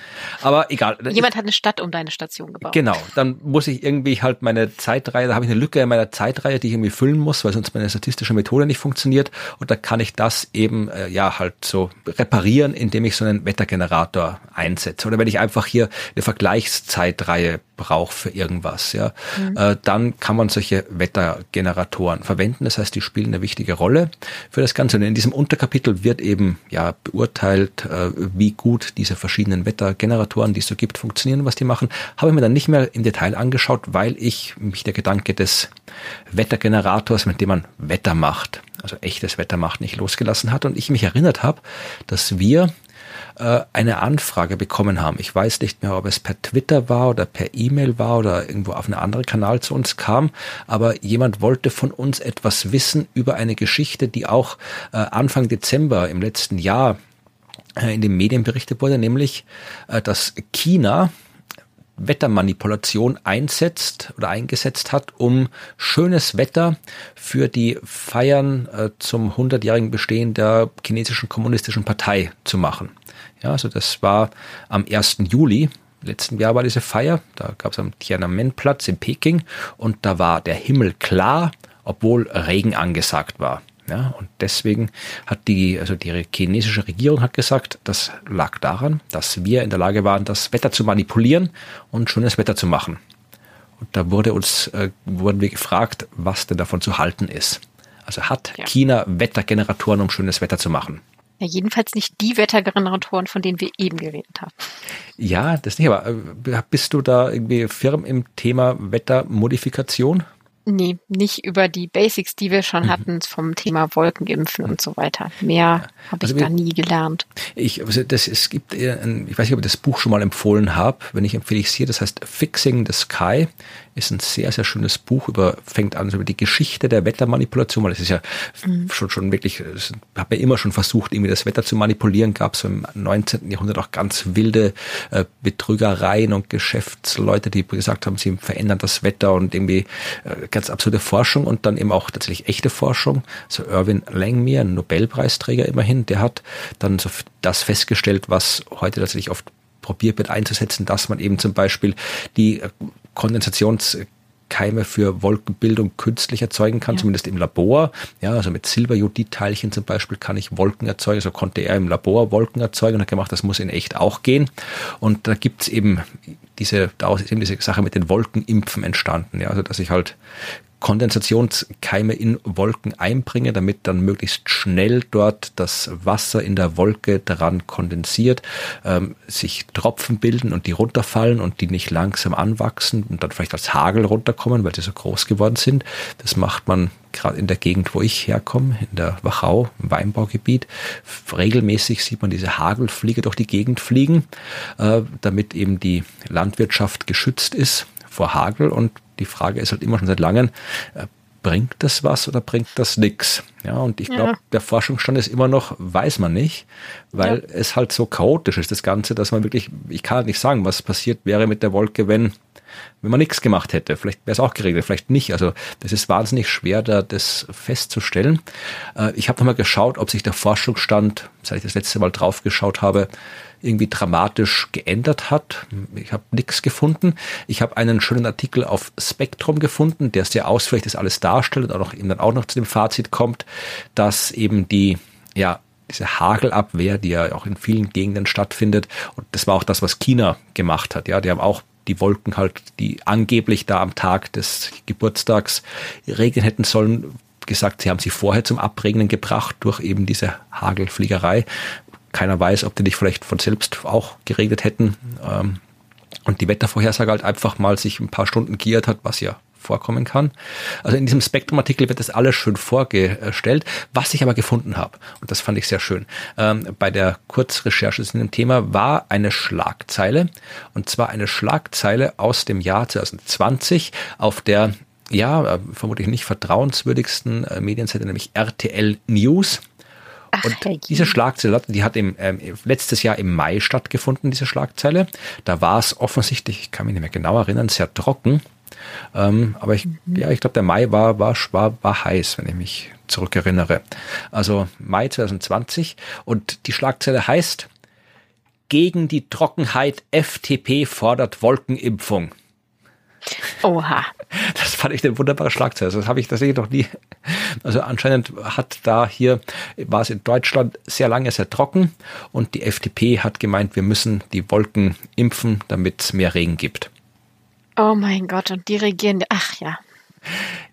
Speaker 2: Aber egal.
Speaker 1: Jemand hat eine Stadt um deine Station gebaut.
Speaker 2: Genau. Dann muss ich irgendwie halt meine Zeitreihe, da habe ich eine Lücke in meiner Zeitreihe, die ich irgendwie füllen muss, weil sonst meine statistische Methode nicht funktioniert. Und da kann ich das eben, äh, ja, halt so reparieren, indem ich so einen Wettergenerator einsetze. Oder wenn ich einfach hier eine Vergleichszeitreihe brauche für irgendwas, ja, mhm. äh, dann kann man solche Wettergeneratoren verwenden. Das heißt, die spielen eine wichtige Rolle für das Ganze. Und in diesem Unterkapitel wird eben, ja, beurteilt, äh, wie gut diese verschiedenen Wettergeneratoren, die es so gibt, funktionieren, was die machen. Habe ich mir dann nicht mehr im Detail angeschaut, weil ich mich der Gedanke des Wettergenerators, mit dem man Wetter macht, also echtes Wetter macht, nicht losgelassen hat und ich mich erinnert habe, dass wir äh, eine Anfrage bekommen haben. Ich weiß nicht mehr, ob es per Twitter war oder per E-Mail war oder irgendwo auf einen anderen Kanal zu uns kam, aber jemand wollte von uns etwas wissen über eine Geschichte, die auch äh, Anfang Dezember im letzten Jahr äh, in den Medien berichtet wurde, nämlich, dass China Wettermanipulation einsetzt oder eingesetzt hat, um schönes Wetter für die Feiern äh, zum 100-jährigen Bestehen der chinesischen kommunistischen Partei zu machen. Ja, also das war am 1. Juli letzten Jahr war diese Feier, da gab es am Tiananmen-Platz in Peking und da war der Himmel klar, obwohl Regen angesagt war. Ja, und deswegen hat die, also die chinesische Regierung hat gesagt, das lag daran, dass wir in der Lage waren, das Wetter zu manipulieren und schönes Wetter zu machen. Und da wurde uns, äh, wurden wir gefragt, was denn davon zu halten ist. Also hat ja. China Wettergeneratoren, um schönes Wetter zu machen?
Speaker 1: Ja, jedenfalls nicht die Wettergeneratoren, von denen wir eben geredet haben.
Speaker 2: Ja, das nicht, aber äh, bist du da irgendwie firm im Thema Wettermodifikation?
Speaker 1: Nee, nicht über die Basics, die wir schon mhm. hatten vom Thema Wolkenimpfen und so weiter. Mehr habe ich also, da nie gelernt.
Speaker 2: Ich, also das, es gibt, ein, ich weiß nicht, ob ich das Buch schon mal empfohlen habe. Wenn ich empfehle ich es hier, das heißt Fixing the Sky ist ein sehr, sehr schönes Buch über, fängt an über die Geschichte der Wettermanipulation, weil es ist ja mhm. schon, schon wirklich, ich habe ja immer schon versucht, irgendwie das Wetter zu manipulieren, gab es im 19. Jahrhundert auch ganz wilde äh, Betrügereien und Geschäftsleute, die gesagt haben, sie verändern das Wetter und irgendwie äh, ganz absurde Forschung und dann eben auch tatsächlich echte Forschung. So Irwin Langmuir, ein Nobelpreisträger immerhin, der hat dann so das festgestellt, was heute tatsächlich oft probiert wird einzusetzen, dass man eben zum Beispiel die äh, Kondensationskeime für Wolkenbildung künstlich erzeugen kann, ja. zumindest im Labor. Ja, also mit Silberjodid-Teilchen zum Beispiel kann ich Wolken erzeugen. So konnte er im Labor Wolken erzeugen und hat gemacht, das muss in echt auch gehen. Und da gibt's eben diese, daraus ist eben diese Sache mit den Wolkenimpfen entstanden. Ja, also dass ich halt Kondensationskeime in Wolken einbringe, damit dann möglichst schnell dort das Wasser in der Wolke dran kondensiert, ähm, sich Tropfen bilden und die runterfallen und die nicht langsam anwachsen und dann vielleicht als Hagel runterkommen, weil sie so groß geworden sind. Das macht man gerade in der Gegend, wo ich herkomme, in der Wachau, im Weinbaugebiet. Regelmäßig sieht man diese Hagelfliege durch die Gegend fliegen, äh, damit eben die Landwirtschaft geschützt ist vor Hagel und die Frage ist halt immer schon seit langem, äh, bringt das was oder bringt das nichts? Ja, und ich glaube, ja. der Forschungsstand ist immer noch, weiß man nicht, weil ja. es halt so chaotisch ist, das Ganze, dass man wirklich, ich kann halt nicht sagen, was passiert wäre mit der Wolke, wenn, wenn man nichts gemacht hätte. Vielleicht wäre es auch geregelt, vielleicht nicht. Also das ist wahnsinnig schwer, da das festzustellen. Äh, ich habe nochmal geschaut, ob sich der Forschungsstand, seit ich das letzte Mal drauf geschaut habe, irgendwie dramatisch geändert hat. Ich habe nichts gefunden. Ich habe einen schönen Artikel auf Spektrum gefunden, der sehr ausführlich das alles darstellt und auch noch, eben dann auch noch zu dem Fazit kommt, dass eben die, ja, diese Hagelabwehr, die ja auch in vielen Gegenden stattfindet, und das war auch das, was China gemacht hat. Ja, die haben auch die Wolken halt, die angeblich da am Tag des Geburtstags regnen hätten sollen, gesagt, sie haben sie vorher zum Abregnen gebracht durch eben diese Hagelfliegerei keiner weiß, ob die nicht vielleicht von selbst auch geregnet hätten. Ähm, und die Wettervorhersage halt einfach mal sich ein paar Stunden giert hat, was ja vorkommen kann. Also in diesem Spektrum-Artikel wird das alles schön vorgestellt, was ich aber gefunden habe. Und das fand ich sehr schön. Ähm, bei der Kurzrecherche zu dem Thema war eine Schlagzeile. Und zwar eine Schlagzeile aus dem Jahr 2020 auf der ja, äh, vermutlich nicht vertrauenswürdigsten äh, Medienseite, nämlich RTL News. Ach, und diese Schlagzeile, die hat im, ähm, letztes Jahr im Mai stattgefunden, diese Schlagzeile. Da war es offensichtlich, ich kann mich nicht mehr genau erinnern, sehr trocken. Ähm, aber ich, mhm. ja, ich glaube, der Mai war, war, war, war heiß, wenn ich mich zurückerinnere. Also Mai 2020 und die Schlagzeile heißt, gegen die Trockenheit FTP fordert Wolkenimpfung.
Speaker 1: Oha.
Speaker 2: Das fand ich eine wunderbare Schlagzeile. Das habe ich tatsächlich noch nie. Also anscheinend hat da hier, war es in Deutschland sehr lange sehr trocken und die FDP hat gemeint, wir müssen die Wolken impfen, damit es mehr Regen gibt.
Speaker 1: Oh mein Gott, und die regieren, ach ja.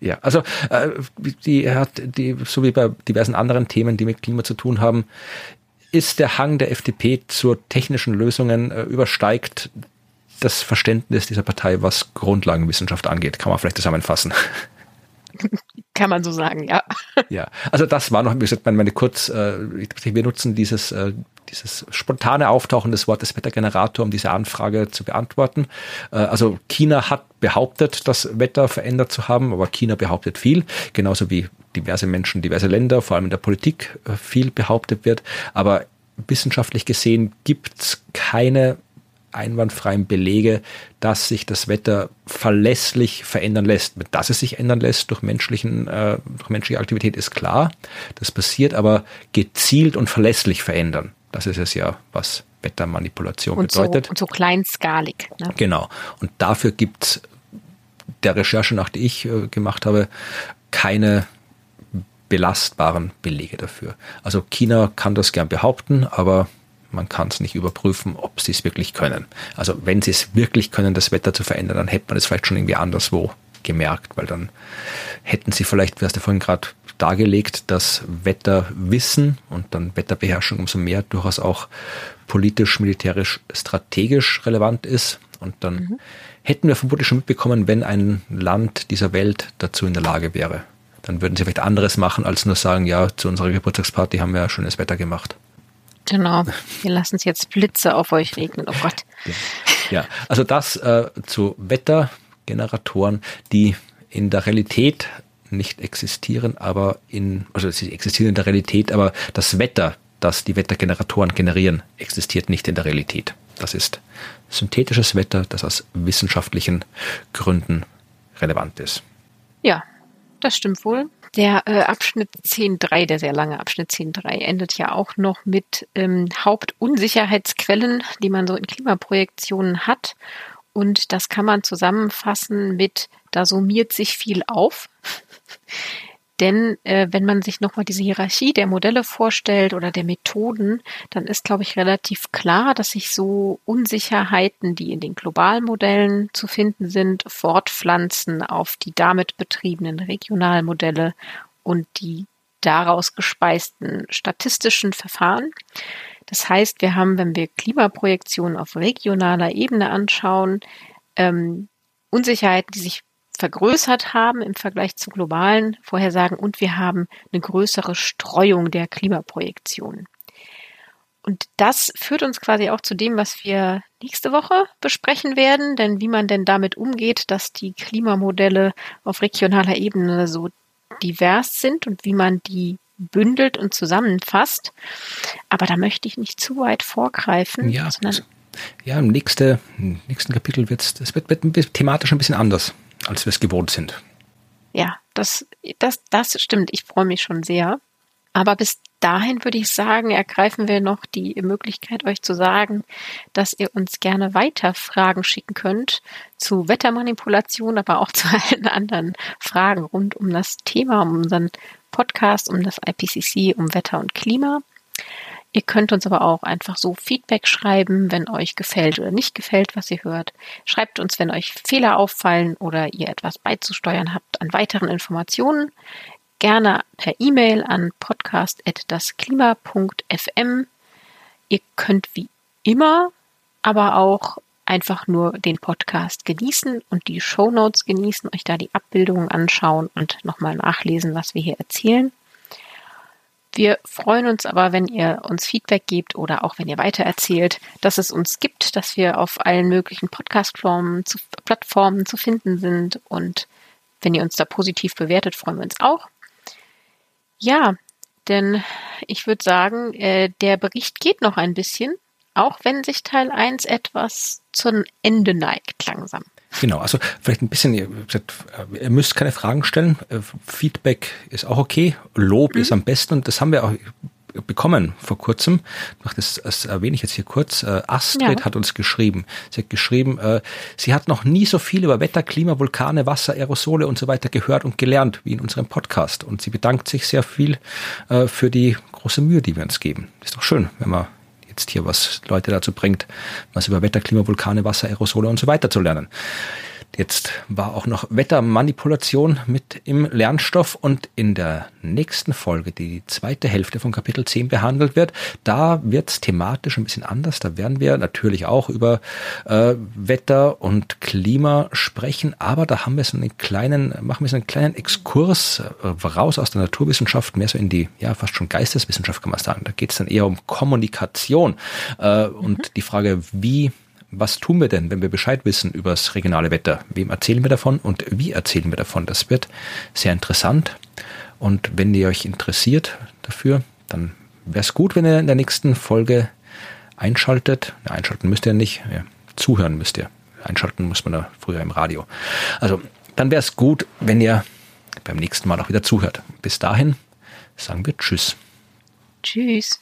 Speaker 2: Ja, also äh, die hat die, so wie bei diversen anderen Themen, die mit Klima zu tun haben, ist der Hang der FDP zur technischen Lösungen äh, übersteigt das Verständnis dieser Partei, was Grundlagenwissenschaft angeht. Kann man vielleicht zusammenfassen.
Speaker 1: Kann man so sagen, ja.
Speaker 2: Ja, also das war noch, wie gesagt, meine, meine kurz, äh, wir nutzen dieses, äh, dieses spontane Auftauchen des Wortes Wettergenerator, um diese Anfrage zu beantworten. Äh, also China hat behauptet, das Wetter verändert zu haben, aber China behauptet viel, genauso wie diverse Menschen, diverse Länder, vor allem in der Politik äh, viel behauptet wird. Aber wissenschaftlich gesehen gibt's keine einwandfreien Belege, dass sich das Wetter verlässlich verändern lässt. Dass es sich ändern lässt durch, menschlichen, äh, durch menschliche Aktivität ist klar. Das passiert aber gezielt und verlässlich verändern. Das ist es ja, was Wettermanipulation und bedeutet.
Speaker 1: So, und so kleinskalig.
Speaker 2: Ne? Genau. Und dafür gibt's der Recherche nach, die ich äh, gemacht habe, keine belastbaren Belege dafür. Also China kann das gern behaupten, aber man kann es nicht überprüfen, ob sie es wirklich können. Also wenn sie es wirklich können, das Wetter zu verändern, dann hätte man es vielleicht schon irgendwie anderswo gemerkt, weil dann hätten sie vielleicht, wie hast du vorhin gerade dargelegt, dass Wetterwissen und dann Wetterbeherrschung umso mehr durchaus auch politisch, militärisch, strategisch relevant ist. Und dann mhm. hätten wir vermutlich schon mitbekommen, wenn ein Land dieser Welt dazu in der Lage wäre. Dann würden sie vielleicht anderes machen, als nur sagen, ja, zu unserer Geburtstagsparty haben wir schönes Wetter gemacht.
Speaker 1: Genau. Wir lassen es jetzt Blitze auf euch regnen. Oh Gott.
Speaker 2: Ja, also das äh, zu Wettergeneratoren, die in der Realität nicht existieren, aber in, also sie existieren in der Realität, aber das Wetter, das die Wettergeneratoren generieren, existiert nicht in der Realität. Das ist synthetisches Wetter, das aus wissenschaftlichen Gründen relevant ist.
Speaker 1: Ja, das stimmt wohl. Der äh, Abschnitt 10.3, der sehr lange Abschnitt 10.3, endet ja auch noch mit ähm, Hauptunsicherheitsquellen, die man so in Klimaprojektionen hat. Und das kann man zusammenfassen mit, da summiert sich viel auf. Denn äh, wenn man sich nochmal diese Hierarchie der Modelle vorstellt oder der Methoden, dann ist, glaube ich, relativ klar, dass sich so Unsicherheiten, die in den Globalmodellen zu finden sind, fortpflanzen auf die damit betriebenen Regionalmodelle und die daraus gespeisten statistischen Verfahren. Das heißt, wir haben, wenn wir Klimaprojektionen auf regionaler Ebene anschauen, ähm, Unsicherheiten, die sich vergrößert haben im Vergleich zu globalen Vorhersagen und wir haben eine größere Streuung der Klimaprojektionen. Und das führt uns quasi auch zu dem, was wir nächste Woche besprechen werden, denn wie man denn damit umgeht, dass die Klimamodelle auf regionaler Ebene so divers sind und wie man die bündelt und zusammenfasst. Aber da möchte ich nicht zu weit vorgreifen,
Speaker 2: ja, sondern ja, im nächsten, im nächsten Kapitel wird's, es wird, wird thematisch ein bisschen anders als wir es gewohnt sind.
Speaker 1: Ja, das, das, das stimmt. Ich freue mich schon sehr. Aber bis dahin würde ich sagen, ergreifen wir noch die Möglichkeit, euch zu sagen, dass ihr uns gerne weiter Fragen schicken könnt zu Wettermanipulation, aber auch zu allen anderen Fragen rund um das Thema, um unseren Podcast, um das IPCC, um Wetter und Klima. Ihr könnt uns aber auch einfach so Feedback schreiben, wenn euch gefällt oder nicht gefällt, was ihr hört. Schreibt uns, wenn euch Fehler auffallen oder ihr etwas beizusteuern habt an weiteren Informationen. Gerne per E-Mail an podcast.dasklima.fm. Ihr könnt wie immer aber auch einfach nur den Podcast genießen und die Show Notes genießen, euch da die Abbildungen anschauen und nochmal nachlesen, was wir hier erzählen. Wir freuen uns aber, wenn ihr uns Feedback gebt oder auch wenn ihr weitererzählt, dass es uns gibt, dass wir auf allen möglichen Podcast-Plattformen zu, Plattformen zu finden sind. Und wenn ihr uns da positiv bewertet, freuen wir uns auch. Ja, denn ich würde sagen, äh, der Bericht geht noch ein bisschen, auch wenn sich Teil 1 etwas zum Ende neigt langsam.
Speaker 2: Genau, also vielleicht ein bisschen, ihr, ihr müsst keine Fragen stellen. Äh, Feedback ist auch okay. Lob mhm. ist am besten und das haben wir auch bekommen vor kurzem. Das, das erwähne ich jetzt hier kurz. Äh, Astrid ja. hat uns geschrieben. Sie hat geschrieben, äh, sie hat noch nie so viel über Wetter, Klima, Vulkane, Wasser, Aerosole und so weiter gehört und gelernt wie in unserem Podcast. Und sie bedankt sich sehr viel für die große Mühe, die wir uns geben. Ist doch schön, wenn man jetzt hier was Leute dazu bringt, was über Wetter, Klima, Vulkane, Wasser, Aerosole und so weiter zu lernen. Jetzt war auch noch Wettermanipulation mit im Lernstoff und in der nächsten Folge, die die zweite Hälfte von Kapitel 10 behandelt wird, da wird es thematisch ein bisschen anders. Da werden wir natürlich auch über äh, Wetter und Klima sprechen, aber da haben wir so einen kleinen, machen wir so einen kleinen Exkurs äh, raus aus der Naturwissenschaft, mehr so in die, ja, fast schon Geisteswissenschaft kann man sagen. Da geht es dann eher um Kommunikation äh, mhm. und die Frage, wie was tun wir denn, wenn wir Bescheid wissen über das regionale Wetter? Wem erzählen wir davon und wie erzählen wir davon? Das wird sehr interessant. Und wenn ihr euch interessiert dafür, dann wäre es gut, wenn ihr in der nächsten Folge einschaltet. Ja, einschalten müsst ihr nicht. Ja, zuhören müsst ihr. Einschalten muss man da früher im Radio. Also dann wäre es gut, wenn ihr beim nächsten Mal auch wieder zuhört. Bis dahin sagen wir Tschüss.
Speaker 1: Tschüss.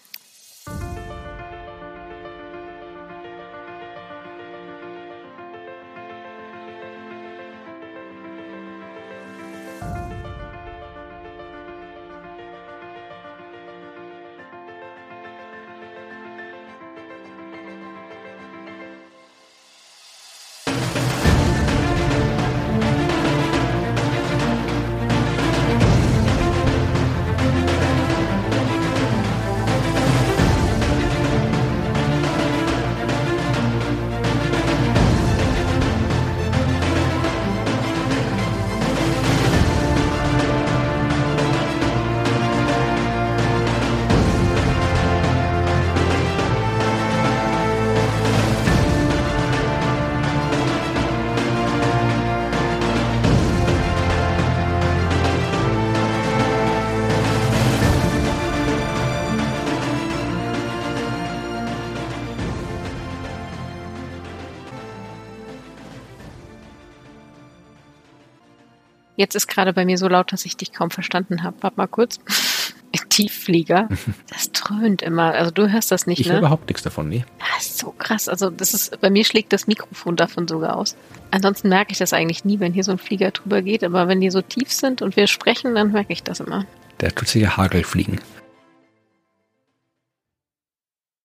Speaker 1: Jetzt ist gerade bei mir so laut, dass ich dich kaum verstanden habe. Warte mal kurz. Tiefflieger. Das dröhnt immer. Also du hörst das nicht,
Speaker 2: ich
Speaker 1: ne?
Speaker 2: Ich überhaupt nichts davon, nee.
Speaker 1: Das ist so krass. Also das ist, bei mir schlägt das Mikrofon davon sogar aus. Ansonsten merke ich das eigentlich nie, wenn hier so ein Flieger drüber geht. Aber wenn die so tief sind und wir sprechen, dann merke ich das immer.
Speaker 2: Der tut sich ja Hagel fliegen.